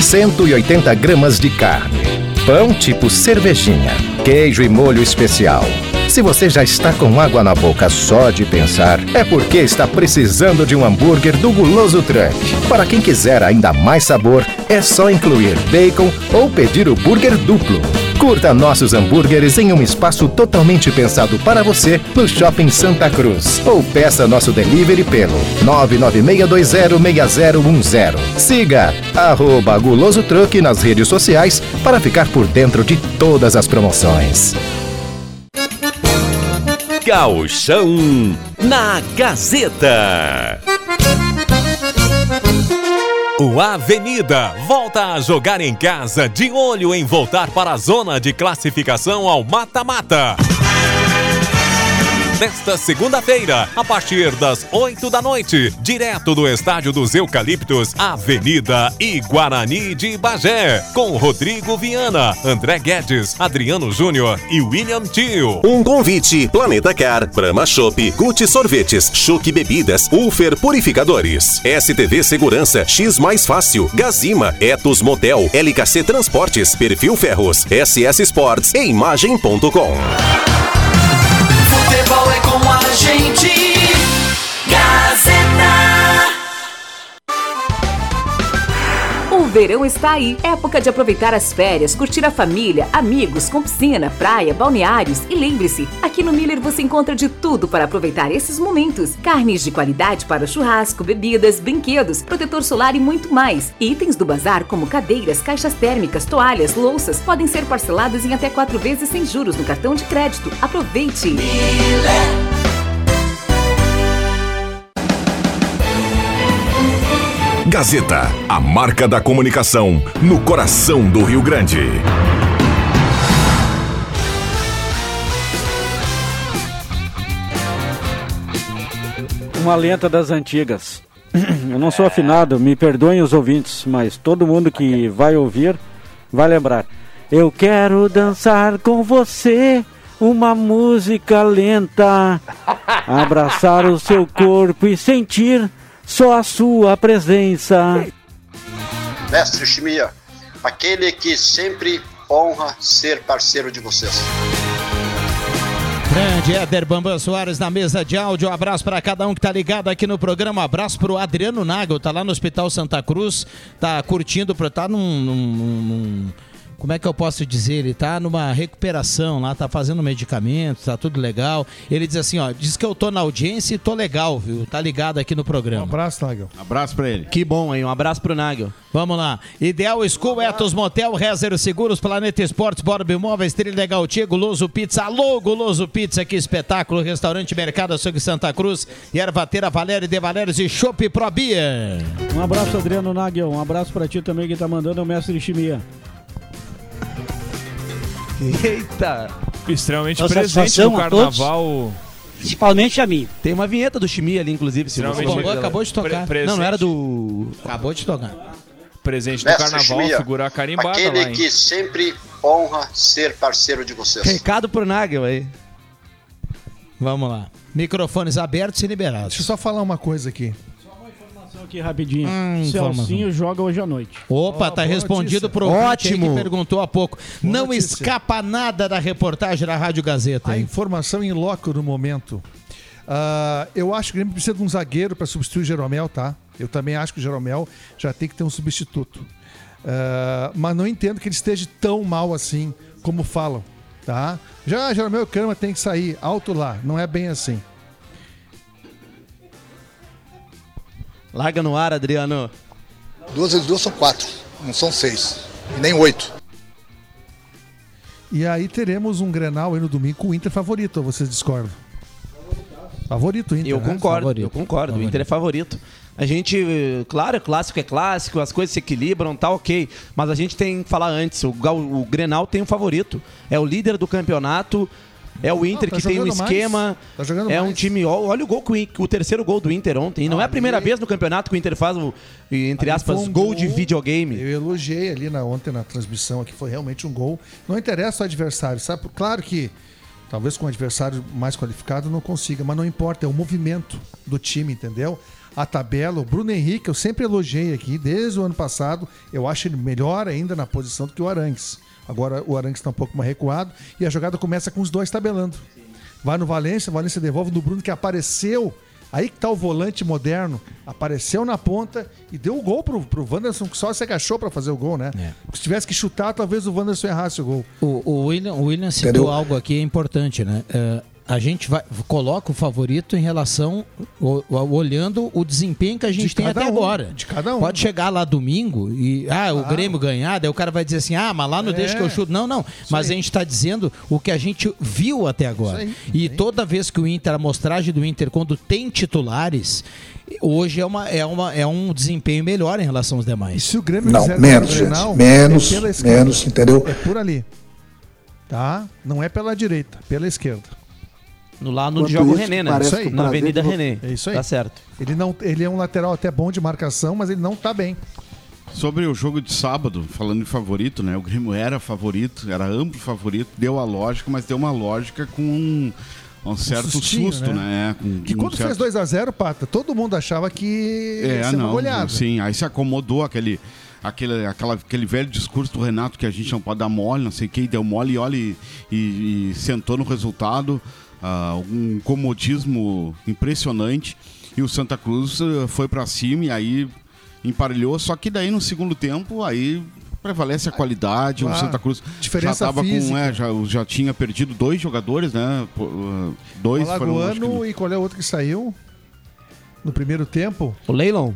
180 gramas de carne, pão tipo cervejinha, queijo e molho especial. Se você já está com água na boca só de pensar, é porque está precisando de um hambúrguer do Guloso Truck. Para quem quiser ainda mais sabor, é só incluir bacon ou pedir o burger duplo. Curta nossos hambúrgueres em um espaço totalmente pensado para você no Shopping Santa Cruz. Ou peça nosso delivery pelo 996206010. Siga arroba Guloso Truck nas redes sociais para ficar por dentro de todas as promoções. Gauchão na Gazeta. O Avenida volta a jogar em casa de olho em voltar para a zona de classificação ao mata-mata. Nesta segunda-feira, a partir das 8 da noite, direto do Estádio dos Eucaliptos, Avenida e Guarani de Bagé, com Rodrigo Viana, André Guedes, Adriano Júnior e William Tio. Um convite: Planeta Car, Brahma Shop, Gucci Sorvetes, Chuque Bebidas, Ulfer Purificadores, STV Segurança, X Mais Fácil, Gazima, Etos Motel, LKC Transportes, Perfil Ferros, SS Sports e Imagem.com. Futebol é com a gente. Gazeta. Verão está aí, época de aproveitar as férias, curtir a família, amigos, com piscina, praia, balneários e lembre-se, aqui no Miller você encontra de tudo para aproveitar esses momentos. Carnes de qualidade para churrasco, bebidas, brinquedos, protetor solar e muito mais. Itens do bazar como cadeiras, caixas térmicas, toalhas, louças podem ser parcelados em até quatro vezes sem juros no cartão de crédito. Aproveite! Gazeta, a marca da comunicação no coração do Rio Grande. Uma lenta das antigas. Eu não sou afinado, me perdoem os ouvintes, mas todo mundo que vai ouvir vai lembrar. Eu quero dançar com você uma música lenta, abraçar o seu corpo e sentir só a sua presença. Mestre Chimia, aquele que sempre honra ser parceiro de vocês. Grande Éder Bambam Soares na mesa de áudio. Um abraço para cada um que tá ligado aqui no programa. Um abraço pro Adriano Nagel, tá lá no Hospital Santa Cruz, tá curtindo, tá num, num- num- como é que eu posso dizer? Ele tá numa recuperação lá, tá fazendo medicamentos, tá tudo legal. Ele diz assim, ó, diz que eu tô na audiência e tô legal, viu? Tá ligado aqui no programa. Um abraço, Nagel. Abraço pra ele. Que bom, hein? Um abraço pro Nagel. Vamos lá. Ideal School, Etos Motel, Rezer Seguros, Planeta Esportes, Borba Imóveis, Trilha Legal Tia, Guloso Pizza. Alô, Guloso Pizza, que espetáculo. Restaurante Mercado Açougue Santa Cruz, Ervateira Valério de Valérios e Chopp Pro Beer. Um abraço, Adriano Nagel. Um abraço pra ti também que tá mandando é o mestre Chimia. Eita! Extremamente Uma presente no carnaval. Principalmente a mim. Tem uma vinheta do Chimia ali, inclusive. Se Extremamente você-. Acabou de tocar. Pre- Não, não era do. Acabou de tocar. Presente do carnaval, Chimia, figura carimbada aquele lá, hein? que sempre honra ser parceiro de vocês. Recado pro Nagel aí. Vamos lá. Microfones abertos e liberados. Deixa eu só falar uma coisa aqui. Aqui rapidinho. Hum, Celcinho joga hoje à noite. Opa, tá respondido pro ouvinte aí Ótimo. que perguntou há pouco. Não notícia. escapa nada da reportagem da Rádio Gazeta. A hein? informação em loco no momento. Ah, eu acho que o Grêmio precisa de um zagueiro para substituir o Jeromel, tá? Eu também acho que o Jeromel já tem que ter um substituto. Ah, mas não entendo que ele esteja tão mal assim como falam, tá? Já Jeromel e Cama tem que sair alto lá, não é bem assim. Larga no ar, Adriano. Duas vezes duas são quatro, não são seis. E nem oito. E aí teremos um Grenal aí no domingo com o Inter favorito, ou vocês discordam? Favorito o Inter, Eu né? concordo, Favorito. eu concordo. O Favorito. Inter é favorito. A gente, claro, clássico é clássico, as coisas se equilibram, tá ok. Mas a gente tem que falar antes, o, o Grenal tem um favorito. É o líder do campeonato, é o Inter tá que tem um esquema. Tá é um mais. time. ó, Olha o gol que o, o terceiro gol do Inter ontem. E não é a primeira vez no campeonato que o Inter faz o, entre Ali aspas, um gol, de videogame. Eu elogiei ali na, ontem na transmissão aqui, foi realmente um gol. Não interessa o adversário, sabe? Claro que talvez com o adversário mais qualificado não consiga, mas não importa, é o movimento do time, entendeu? A tabela, o Bruno Henrique, eu sempre elogiei aqui, desde o ano passado, eu acho ele melhor ainda na posição do que o Arangues. Agora o Arangues está um pouco mais recuado e a jogada começa com os dois tabelando. Vai no Valência, o Valência devolve no Bruno que apareceu Aí que tá o volante moderno, apareceu na ponta e deu o gol pro, pro Wanderson, que só se agachou pra fazer o gol, né? Se tivesse que chutar, talvez o Wanderson errasse o gol. O, o William, o William citou Entendeu? algo aqui importante, né? É, a gente vai, coloca o favorito em relação, o- o- olhando o desempenho que a gente De tem até um, agora. de cada um. Pode chegar lá domingo e, ah, o Grêmio ganhar, daí o cara vai dizer assim, ah, mas lá no É. deixa que eu chuto. Não, não. Mas a gente está dizendo o que a gente viu até agora. Isso E toda vez que o Inter, a amostragem do Inter, quando tem titulares, hoje é, uma, é, uma, é um desempenho melhor em relação aos demais. Se o Grêmio Não, menos, Grenal, gente. Menos, é pela esquerda. menos, entendeu? É por ali. Tá? Não é pela direita, pela esquerda. No lá no Enquanto joga o isso, René, né? parece Isso aí. Na Avenida René. É isso aí. Tá certo. Ele, não, ele é um lateral até bom de marcação, mas ele não tá bem. Sobre o jogo de sábado, falando em favorito, né? O Grêmio era favorito, era amplo favorito, deu a lógica, mas deu uma lógica com um, um certo sustinho, susto, né? É, com- Que quando um certo... fez 2x0, Pata, todo mundo achava que ia É, ser uma não, goleada. sim, aí se acomodou aquele, aquele, aquela, aquele velho discurso do Renato que a gente não pode dar mole, não sei quem deu mole e olha e, e- e sentou no resultado, ah, um comodismo impressionante e o Santa Cruz eh, foi pra cima e aí emparelhou, só que daí no segundo tempo aí prevalece a qualidade, Claro. o Santa Cruz Diferença já tava física. com, é, já, já tinha perdido dois jogadores, né? Ah, Dois o foram, Alagoano e qual é o outro que saiu? No primeiro tempo? O Leilon.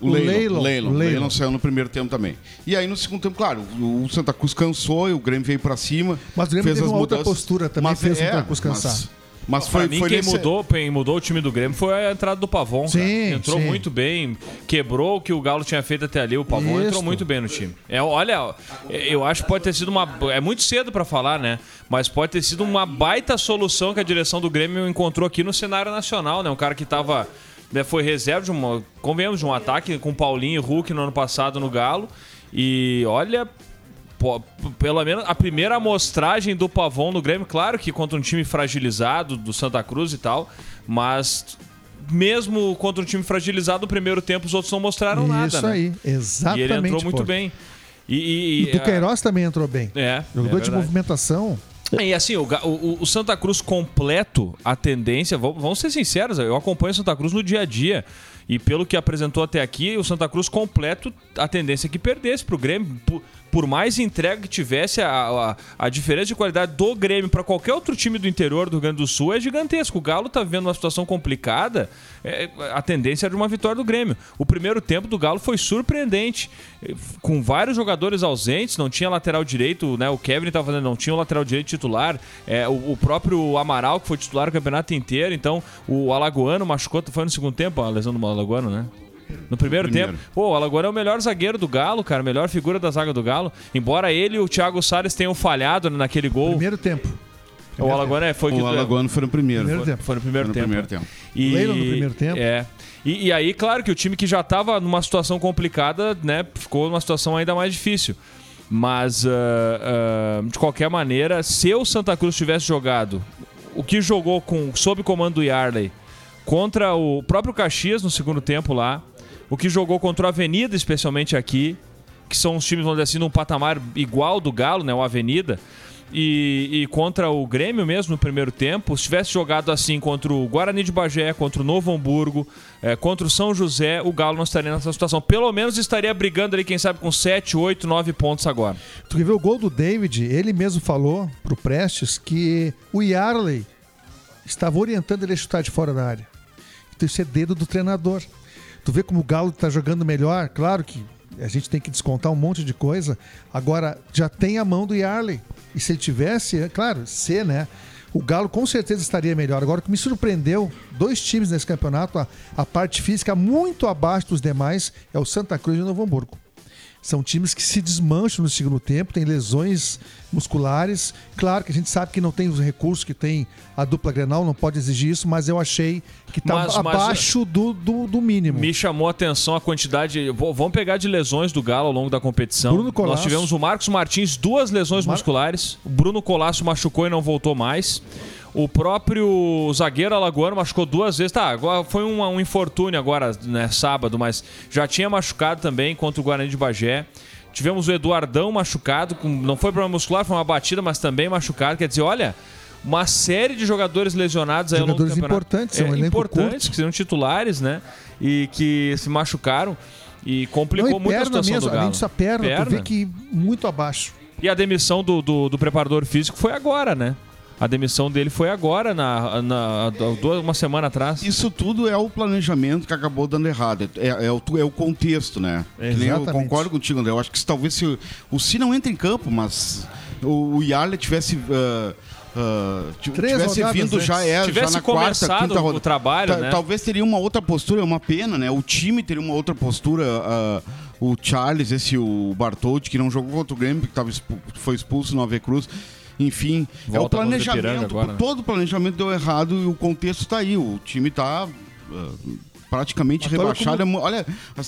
O O Leilon, Leilon, saiu no primeiro tempo também. E aí no segundo tempo, claro, o Santa Cruz cansou e o Grêmio veio pra cima. Mas o Grêmio fez teve as uma outra mudanças. postura também, fez o Santa Cruz cansar. Mas, mas Pra foi, mim, foi quem nesse- mudou, quem mudou o time do Grêmio foi a entrada do Pavon. cara. Sim, Entrou sim. muito bem, quebrou o que o Galo tinha feito até ali. O Pavon Isso. entrou muito bem no time. É, olha, eu acho que pode ter sido uma. É muito cedo pra falar, né? Mas pode ter sido uma baita solução que a direção do Grêmio encontrou aqui no cenário nacional, né? Um cara que tava. né, foi reserva de uma. Convenhamos, de um ataque com Paulinho e Hulk no ano passado no Galo. E olha, pô, pelo menos a primeira amostragem do Pavon no Grêmio, claro que contra um time fragilizado do Santa Cruz e tal, mas mesmo contra um time fragilizado no primeiro tempo os outros não mostraram nada. Isso né? aí, exatamente. E ele entrou muito bem. E, e, E o Duqueiroz também entrou bem. É, Jogador é de movimentação. E assim, o, o- o Santa Cruz completo, a tendência, vamos vamos ser sinceros, eu acompanho o Santa Cruz no dia a dia. E pelo que apresentou até aqui, o Santa Cruz completo, a tendência é que perdesse pro Grêmio. Por, por mais entrega que tivesse, a, a, a diferença de qualidade do Grêmio para qualquer outro time do interior do Rio Grande do Sul é gigantesco. O Galo tá vivendo uma situação complicada, é, a tendência era de uma vitória do Grêmio. O primeiro tempo do Galo foi surpreendente, eh, com vários jogadores ausentes, não tinha lateral direito, né? O Kevin estava fazendo, não tinha o lateral direito titular, é, o, o próprio Amaral, que foi titular o campeonato inteiro, então o Alagoano machucou, foi no segundo tempo a lesão do Alagoano, né? No primeiro, Primeiro. tempo. Pô, o Alagoano é o melhor zagueiro do Galo, cara, melhor figura da zaga do Galo. Embora ele e o Thiago Salles tenham falhado naquele gol. Primeiro tempo. O Alagoano é, foi O Alagoano foi no primeiro. Primeiro foi, tempo. foi no primeiro Foi no tempo. primeiro tempo. E, Leilon no primeiro tempo. É. E, e aí, claro que o time que já estava numa situação complicada, né, ficou numa situação ainda mais difícil. Mas, ah, ah, de qualquer maneira, se o Santa Cruz tivesse jogado o que jogou com sob comando do Yarley contra o próprio Caxias no segundo tempo lá, o que jogou contra o Avenida, especialmente aqui, que são os times, vamos dizer assim, num patamar igual do Galo, né, o Avenida, e, e contra o Grêmio mesmo no primeiro tempo, se tivesse jogado assim contra o Guarani de Bagé, contra o Novo Hamburgo, eh, contra o São José, o Galo não estaria nessa situação. Pelo menos estaria brigando ali, quem sabe, com 7, 8, 9 pontos agora. Tu ver o gol do David? Ele mesmo falou pro Prestes que o Yarley estava orientando ele a chutar de fora da área. Então isso é dedo do treinador. Tu vê como o Galo tá jogando melhor, claro que a gente tem que descontar um monte de coisa. Agora já tem a mão do Yarley. E se ele tivesse, é claro, se, né? O Galo com certeza estaria melhor. Agora, o que me surpreendeu, dois times nesse campeonato, a, a parte física muito abaixo dos demais, é o Santa Cruz e o Novo Hamburgo. São times que se desmancham no segundo tempo, tem lesões musculares. Claro que a gente sabe que não tem os recursos que tem a dupla Grenal, não pode exigir isso, mas eu achei que estava Mas- mas- abaixo do, do, do mínimo. Me chamou a atenção a quantidade. Vamos pegar de lesões do Galo ao longo da competição. Bruno Colasso. Nós tivemos o Marcos Martins, duas lesões Mar- musculares. O Bruno Colasso machucou e não voltou mais. O próprio zagueiro alagoano machucou duas vezes. Tá, foi um, um infortúnio agora, né, sábado, mas já tinha machucado também contra o Guarani de Bagé. Tivemos o Eduardão machucado, com, não foi problema muscular, foi uma batida, mas também machucado. Quer dizer, olha, uma série de jogadores lesionados aí ao longo do Jogadores campeonato. importantes, é um é, importantes, curto. que seriam titulares, né? E que se machucaram e complicou Não, e muito a situação mesmo, do Galo. além disso, a perna, tu Perna. vê que muito abaixo. E a demissão do, do, do preparador físico foi agora, né? A demissão dele foi agora, na, na, duas- uma semana atrás. Isso tudo é o planejamento que acabou dando errado. É, é o, é o contexto, né? Que nem eu Exatamente. concordo contigo, André. Eu acho que se, talvez se o Si não entra em campo, mas o, o Yarley tivesse. ti- Três tivesse vindo já antes. é Tivesse já na quarta, começado quinta o trabalho, né? Talvez teria uma outra postura, é uma pena, né? O time teria uma outra postura. ah, o Charles, esse o Bartoldi, que não jogou contra o Grêmio, que tava expu- foi expulso no Ave Cruz. Enfim, é o Volta contra o planejamento. agora, né? Todo o planejamento deu errado e o contexto está aí. O time está praticamente Mas rebaixado. É Olha,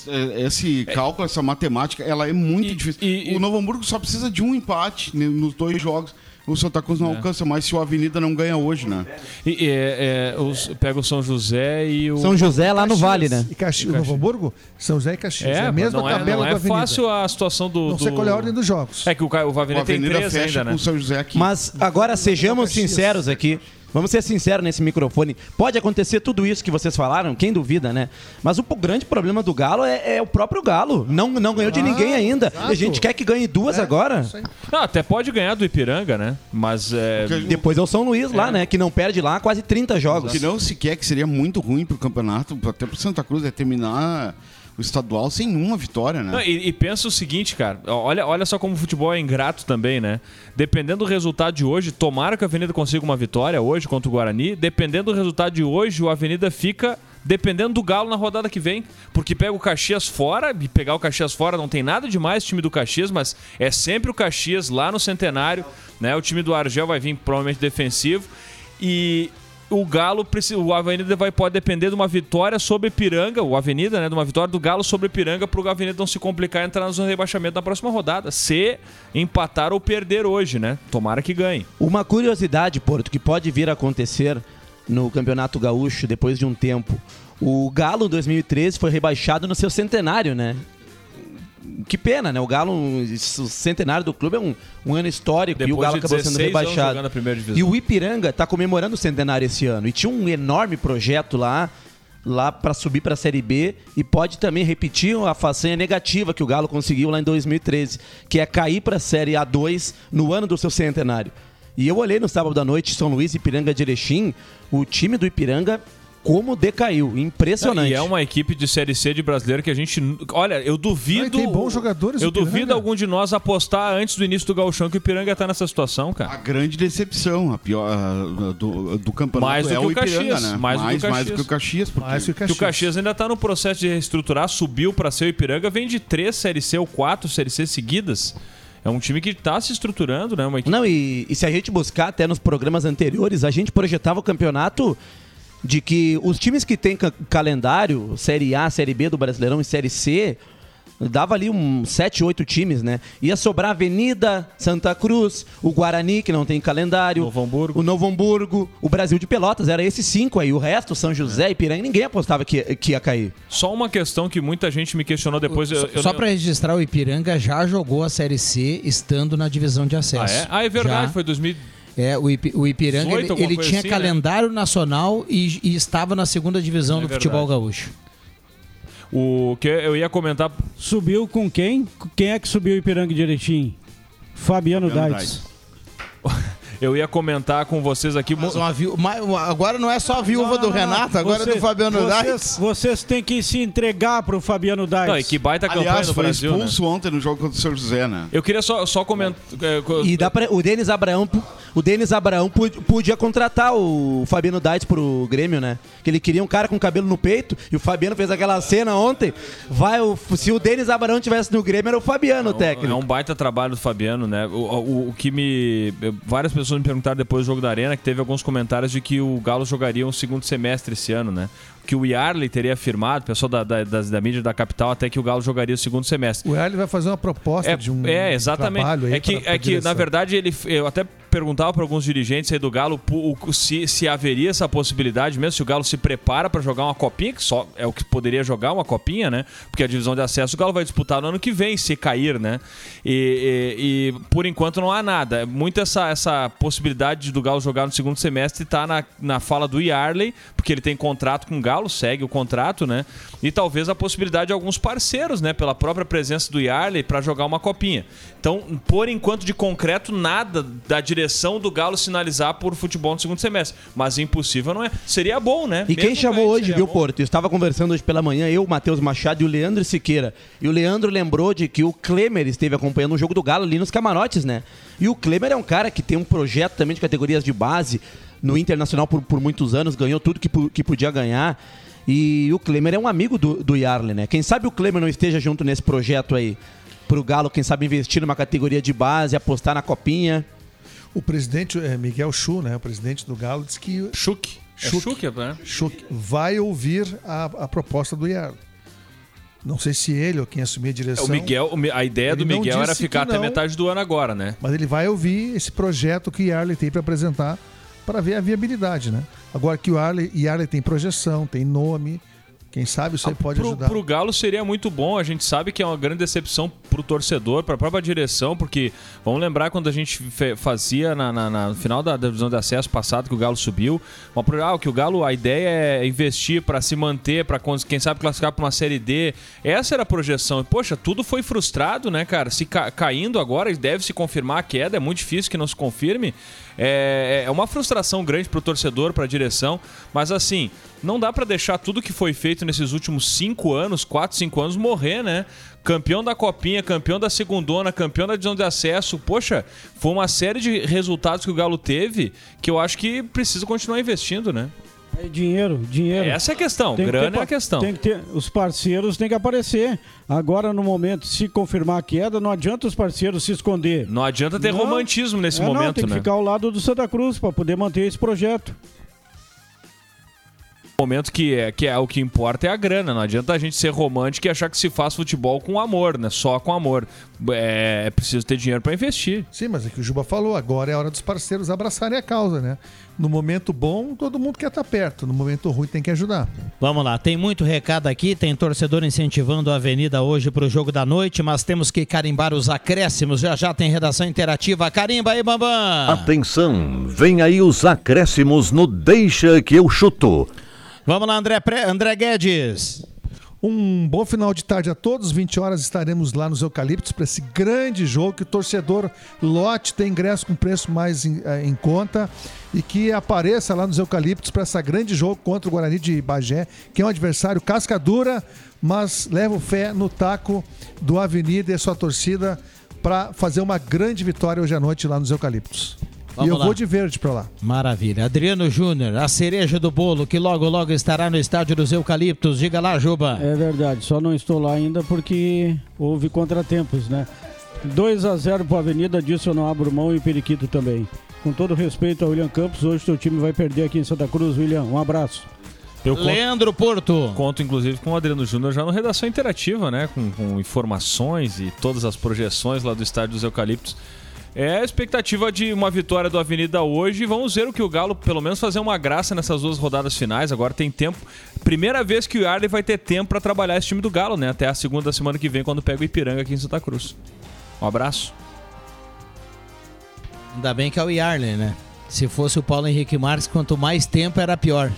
é, esse cálculo, essa matemática, ela é muito difícil. o Novo Hamburgo só precisa de um empate nos dois jogos. O Santa Cruz não É. alcança mais se o Avenida não ganha hoje, né? E, é, é, os, pega o São José e o. São José lá no Vale, né? E Caxias, Novo Hamburgo, São José e Caxias. É, É, a mesma não é, tabela não do é fácil a situação do. Não sei qual é a ordem dos jogos. É que o, o Avenida, O Avenida tem três fecha ainda, com né? o São José aqui. Mas agora sejamos sinceros aqui. Vamos ser sinceros nesse microfone. Pode acontecer tudo isso que vocês falaram, quem duvida, né? Mas o grande problema do Galo é, é o próprio Galo. Não, não ganhou de Ah, ninguém ainda. E a gente quer que ganhe duas agora. Não, até pode ganhar do Ipiranga, né? Mas é. Depois é o São Luís lá, né? Que não perde lá quase 30 O jogos. que não se quer que seria muito ruim pro campeonato, até pro Santa Cruz, é terminar o estadual sem uma vitória, né? Não, e, e pensa o seguinte, cara. Olha, olha só como o futebol é ingrato também, né? Dependendo do resultado de hoje, tomara que a Avenida consiga uma vitória hoje contra o Guarani. Dependendo do resultado de hoje, o Avenida fica dependendo do Galo na rodada que vem. Porque pega o Caxias fora, e pegar o Caxias fora não tem nada demais time do Caxias, mas é sempre o Caxias lá no Centenário, né? O time do Argel vai vir provavelmente defensivo. E o Galo, precisa- o Avenida vai, pode depender de uma vitória sobre Ipiranga, o Avenida, né? De uma vitória do Galo sobre Ipiranga para o Avenida não se complicar e entrar na zona de rebaixamento na próxima rodada. Se empatar ou perder hoje, né? Tomara que ganhe. Uma curiosidade, Porto, que pode vir a acontecer no Campeonato Gaúcho depois de um tempo. O Galo, em 2013, foi rebaixado no seu centenário, né? Que pena, né? O Galo, o centenário do clube é um, um ano histórico e o Depois Galo acabou sendo 16 anos rebaixado. E o Ipiranga está comemorando o centenário esse ano. E tinha um enorme projeto lá lá para subir para a Série B e pode também repetir a façanha negativa que o Galo conseguiu lá em 2013, que é cair para a Série A2 no ano do seu centenário. E eu olhei no sábado à noite São Luís e Ipiranga de Erechim, o time do Ipiranga como decaiu, impressionante. E é uma equipe de Série C de brasileiro que a gente. Olha, eu duvido. tem bons jogadores Eu o duvido algum de nós apostar antes do início do Gauchão que o Ipiranga tá nessa situação, cara. A grande decepção, a pior a- do, do campeonato Mais do é que o o Ipiranga, Caxias, né? mais do que o mais do que o Caxias. Porque... Que o Caxias ainda tá no processo de reestruturar, subiu para ser o Ipiranga, vem de três Série C ou quatro Série C seguidas. É um time que tá se estruturando, né? Uma equipe... Não, e, e se a gente buscar até nos programas anteriores, a gente projetava o campeonato de que os times que têm ca- calendário, Série A, Série B do Brasileirão e Série C, dava ali uns 7, 8 times, né? Ia sobrar Avenida, Santa Cruz, o Guarani, que não tem calendário, Novo Hamburgo. o Novo Hamburgo, o Brasil de Pelotas, era esses cinco aí. O resto, São José e Piranga, ninguém apostava que, que ia cair. Só uma questão que muita gente me questionou depois. eu- eu- Só para registrar, o Ipiranga já jogou a Série C estando na divisão de acesso. Ah, é? Ah, é verdade, Já. foi 2000. É, o, Ipi- o Ipiranga 18, ele, ele tinha assim, né? calendário nacional e, e estava na segunda divisão É do verdade. futebol gaúcho. O que eu ia comentar. Subiu com quem? Quem é que subiu o Ipiranga de Erechim? Fabiano, Fabiano Daitz. Eu ia comentar com vocês aqui. Mas viú- agora não é só a viúva do Renato, agora é do Fabiano vocês, Daitz. Vocês têm que se entregar pro Fabiano Daitz. Não, e que baita campanha Aliás, no foi Brasil, né? expulso ontem no jogo contra o São José, né? Eu queria só, só comentar. E dá pra, o Denis Abraão, o Denis Abraão podia contratar o Fabiano Daitz pro Grêmio, né? Que ele queria um cara com cabelo no peito e o Fabiano fez aquela cena ontem. Vai, o- se o Denis Abraão tivesse no Grêmio era o Fabiano o técnico. É um baita trabalho do Fabiano, né? O, o- o que me. Várias pessoas me perguntaram depois do jogo da Arena que teve alguns comentários de que o Galo jogaria um segundo semestre esse ano, né? Que o Yarley teria afirmado, o pessoal da, da, das- da mídia da capital, até que o Galo jogaria o segundo semestre. O Erle vai fazer uma proposta É, de um é, exatamente. trabalho aí É que, pra- pra é que na verdade, ele, eu até perguntava para alguns dirigentes aí do Galo se, se haveria essa possibilidade mesmo, se o Galo se prepara para jogar uma copinha, que só é o que poderia jogar uma copinha, né? Porque a divisão de acesso o Galo vai disputar no ano que vem, se cair, né? E, e- e, por enquanto não há nada. É Muito essa, essa possibilidade do Galo jogar no segundo semestre tá na, na fala do Yarley, porque ele tem contrato com o Galo, segue o contrato, né? E talvez a possibilidade de alguns parceiros, né? Pela própria presença do Yarley para jogar uma copinha. Então, por enquanto, de concreto, nada da direção do Galo sinalizar por futebol no segundo semestre. Mas impossível não é. Seria bom, né? E quem Mesmo chamou caindo, hoje, viu, bom. Porto? Eu estava conversando hoje pela manhã, eu, Matheus Machado e o Leandro Siqueira. E o Leandro lembrou de que o Klemer esteve acompanhando o jogo do Galo ali nos camarotes, né? E o Klemer é um cara que tem um projeto também de categorias de base no Internacional por, por muitos anos, ganhou tudo que, que podia ganhar. E o Klemer é um amigo do, do Yarley, né? Quem sabe o Klemer não esteja junto nesse projeto aí pro Galo, quem sabe investir numa categoria de base, apostar na copinha. O presidente é, Miguel Chu, né? O presidente do Galo, disse que. Chuk. É Chuk, né? Vai ouvir a, a proposta do Yarley. Não sei se ele ou quem assumir a direção. É, O Miguel, o Mi- a ideia do não Miguel era ficar que até não. metade do ano agora, né? Mas ele vai ouvir esse projeto que o Yarley tem para apresentar para ver a viabilidade, né? Agora que o Yarley, Yarley tem projeção, tem nome, quem sabe isso aí pode pro, ajudar. pro Galo seria muito bom. A gente sabe que é uma grande decepção pro torcedor, pra própria direção, porque vamos lembrar quando a gente fazia na, na- na- no final da divisão de acesso passado que o Galo subiu, uma, ah, que o Galo a ideia é investir pra se manter, para quem sabe classificar pra uma série D. Essa era a projeção. E poxa, tudo foi frustrado, né, cara? Se ca- caindo agora e deve se confirmar a queda, é muito difícil que não se confirme. É, é uma frustração grande pro torcedor, pra direção, mas assim, não dá pra deixar tudo que foi feito nesses últimos cinco anos, quatro, cinco anos, morrer, né? Campeão da Copinha, campeão da Segundona, campeão da divisão de acesso. Poxa, foi uma série de resultados que o Galo teve que eu acho que precisa continuar investindo, né? É dinheiro, dinheiro. Essa é a questão, Tem que grana ter é a questão. Tem que ter, os parceiros têm que aparecer. Agora, no momento, se confirmar a queda, não adianta os parceiros se esconder. Não adianta ter romantismo nesse É, não, momento, tem que né? ficar ao lado do Santa Cruz para poder manter esse projeto. Momento que é, que é o que importa é a grana. Não adianta a gente ser romântico e achar que se faz futebol com amor, né? Só com amor. É, é preciso ter dinheiro para investir. Sim, mas é que o Juba falou, agora é a hora dos parceiros abraçarem a causa, né? No momento bom, todo mundo quer estar perto. No momento ruim, tem que ajudar. Vamos lá, tem muito recado aqui, tem torcedor incentivando a Avenida hoje para o jogo da noite, mas temos que carimbar os acréscimos. Já já tem redação interativa. Carimba aí, Bambam! Atenção, vem aí os acréscimos no Deixa que eu chuto. Vamos lá, André, Pre... André Guedes. Um bom final de tarde a todos. 20 horas estaremos lá nos Eucaliptos para esse grande jogo que o torcedor lote tem ingresso com preço mais em, eh, em conta e que apareça lá nos Eucaliptos para esse grande jogo contra o Guarani de Bagé, que é um adversário casca dura, mas levo fé no taco do Avenida e sua torcida para fazer uma grande vitória hoje à noite lá nos Eucaliptos. Vamos e eu lá. vou de verde para lá. Maravilha. Adriano Júnior, a cereja do bolo, que logo, logo estará no estádio dos Eucaliptos. Diga lá, Juba. É verdade, só não estou lá ainda porque houve contratempos, né? 2 a 0 para a Avenida, disso eu não abro mão e Periquito também. Com todo respeito ao William Campos, hoje teu time vai perder aqui em Santa Cruz, William. Um abraço. Eu conto- Leandro Porto. Conto, inclusive, com o Adriano Júnior já no Redação Interativa, né? Com, com informações e todas as projeções lá do Estádio dos Eucaliptos. É a expectativa de uma vitória do Avenida hoje. Vamos ver o que o Galo, pelo menos, fazer uma graça nessas duas rodadas finais. Agora tem tempo. Primeira vez que o Arley vai ter tempo para trabalhar esse time do Galo, né? Até a segunda semana que vem, quando pega o Ipiranga aqui em Santa Cruz. Um abraço. Ainda bem que é o Yarley, né? Se fosse o Paulo Henrique Marques, quanto mais tempo era pior.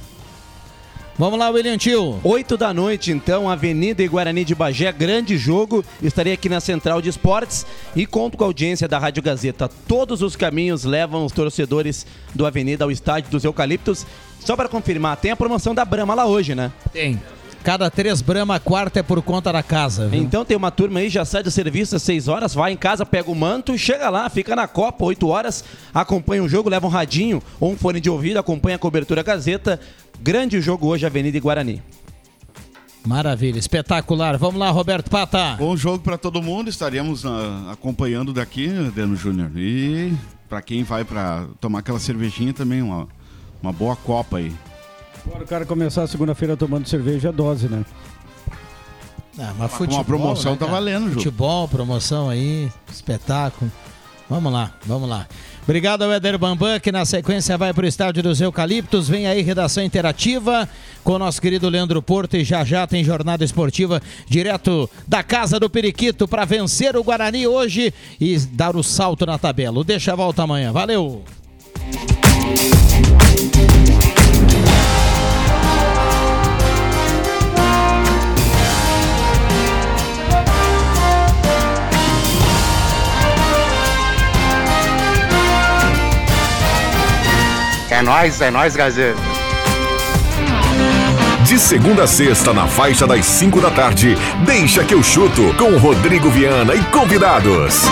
Vamos lá, William Tio. 8 da noite, então, Avenida e Guarani de Bagé, grande jogo. Estarei aqui na Central de Esportes e conto com a audiência da Rádio Gazeta. Todos os caminhos levam os torcedores do Avenida ao estádio dos Eucaliptos. Só para confirmar, tem a promoção da Brama lá hoje, né? Tem. Cada três Brahma, a quarta é por conta da casa. Viu? Então tem uma turma aí, já sai do serviço às 6 horas, vai em casa, pega o manto, chega lá, fica na Copa, 8 horas, acompanha o jogo, leva um radinho ou um fone de ouvido, acompanha a cobertura Gazeta. Grande jogo hoje, Avenida e Guarani. Maravilha, espetacular. Vamos lá, Roberto Pata. Bom jogo para todo mundo, estaremos ah, acompanhando daqui, Deno Júnior. E para quem vai para tomar aquela cervejinha também, uma, uma boa copa aí. Agora o cara começar a segunda-feira tomando cerveja é dose, né? Ah, mas Uma futebol, promoção né, tá valendo, Ju. Futebol, promoção aí, espetáculo. Vamos lá, vamos lá. Obrigado ao Éder Bambam, que na sequência vai para o estádio dos Eucaliptos. Vem aí redação interativa com o nosso querido Leandro Porto e já já tem jornada esportiva direto da casa do Periquito para vencer o Guarani hoje e dar o salto na tabela. Deixa a volta amanhã. Valeu! É nóis, é nóis, Gazeta. De segunda a sexta, na faixa das 5 da tarde, deixa que eu chuto com Rodrigo Viana e convidados.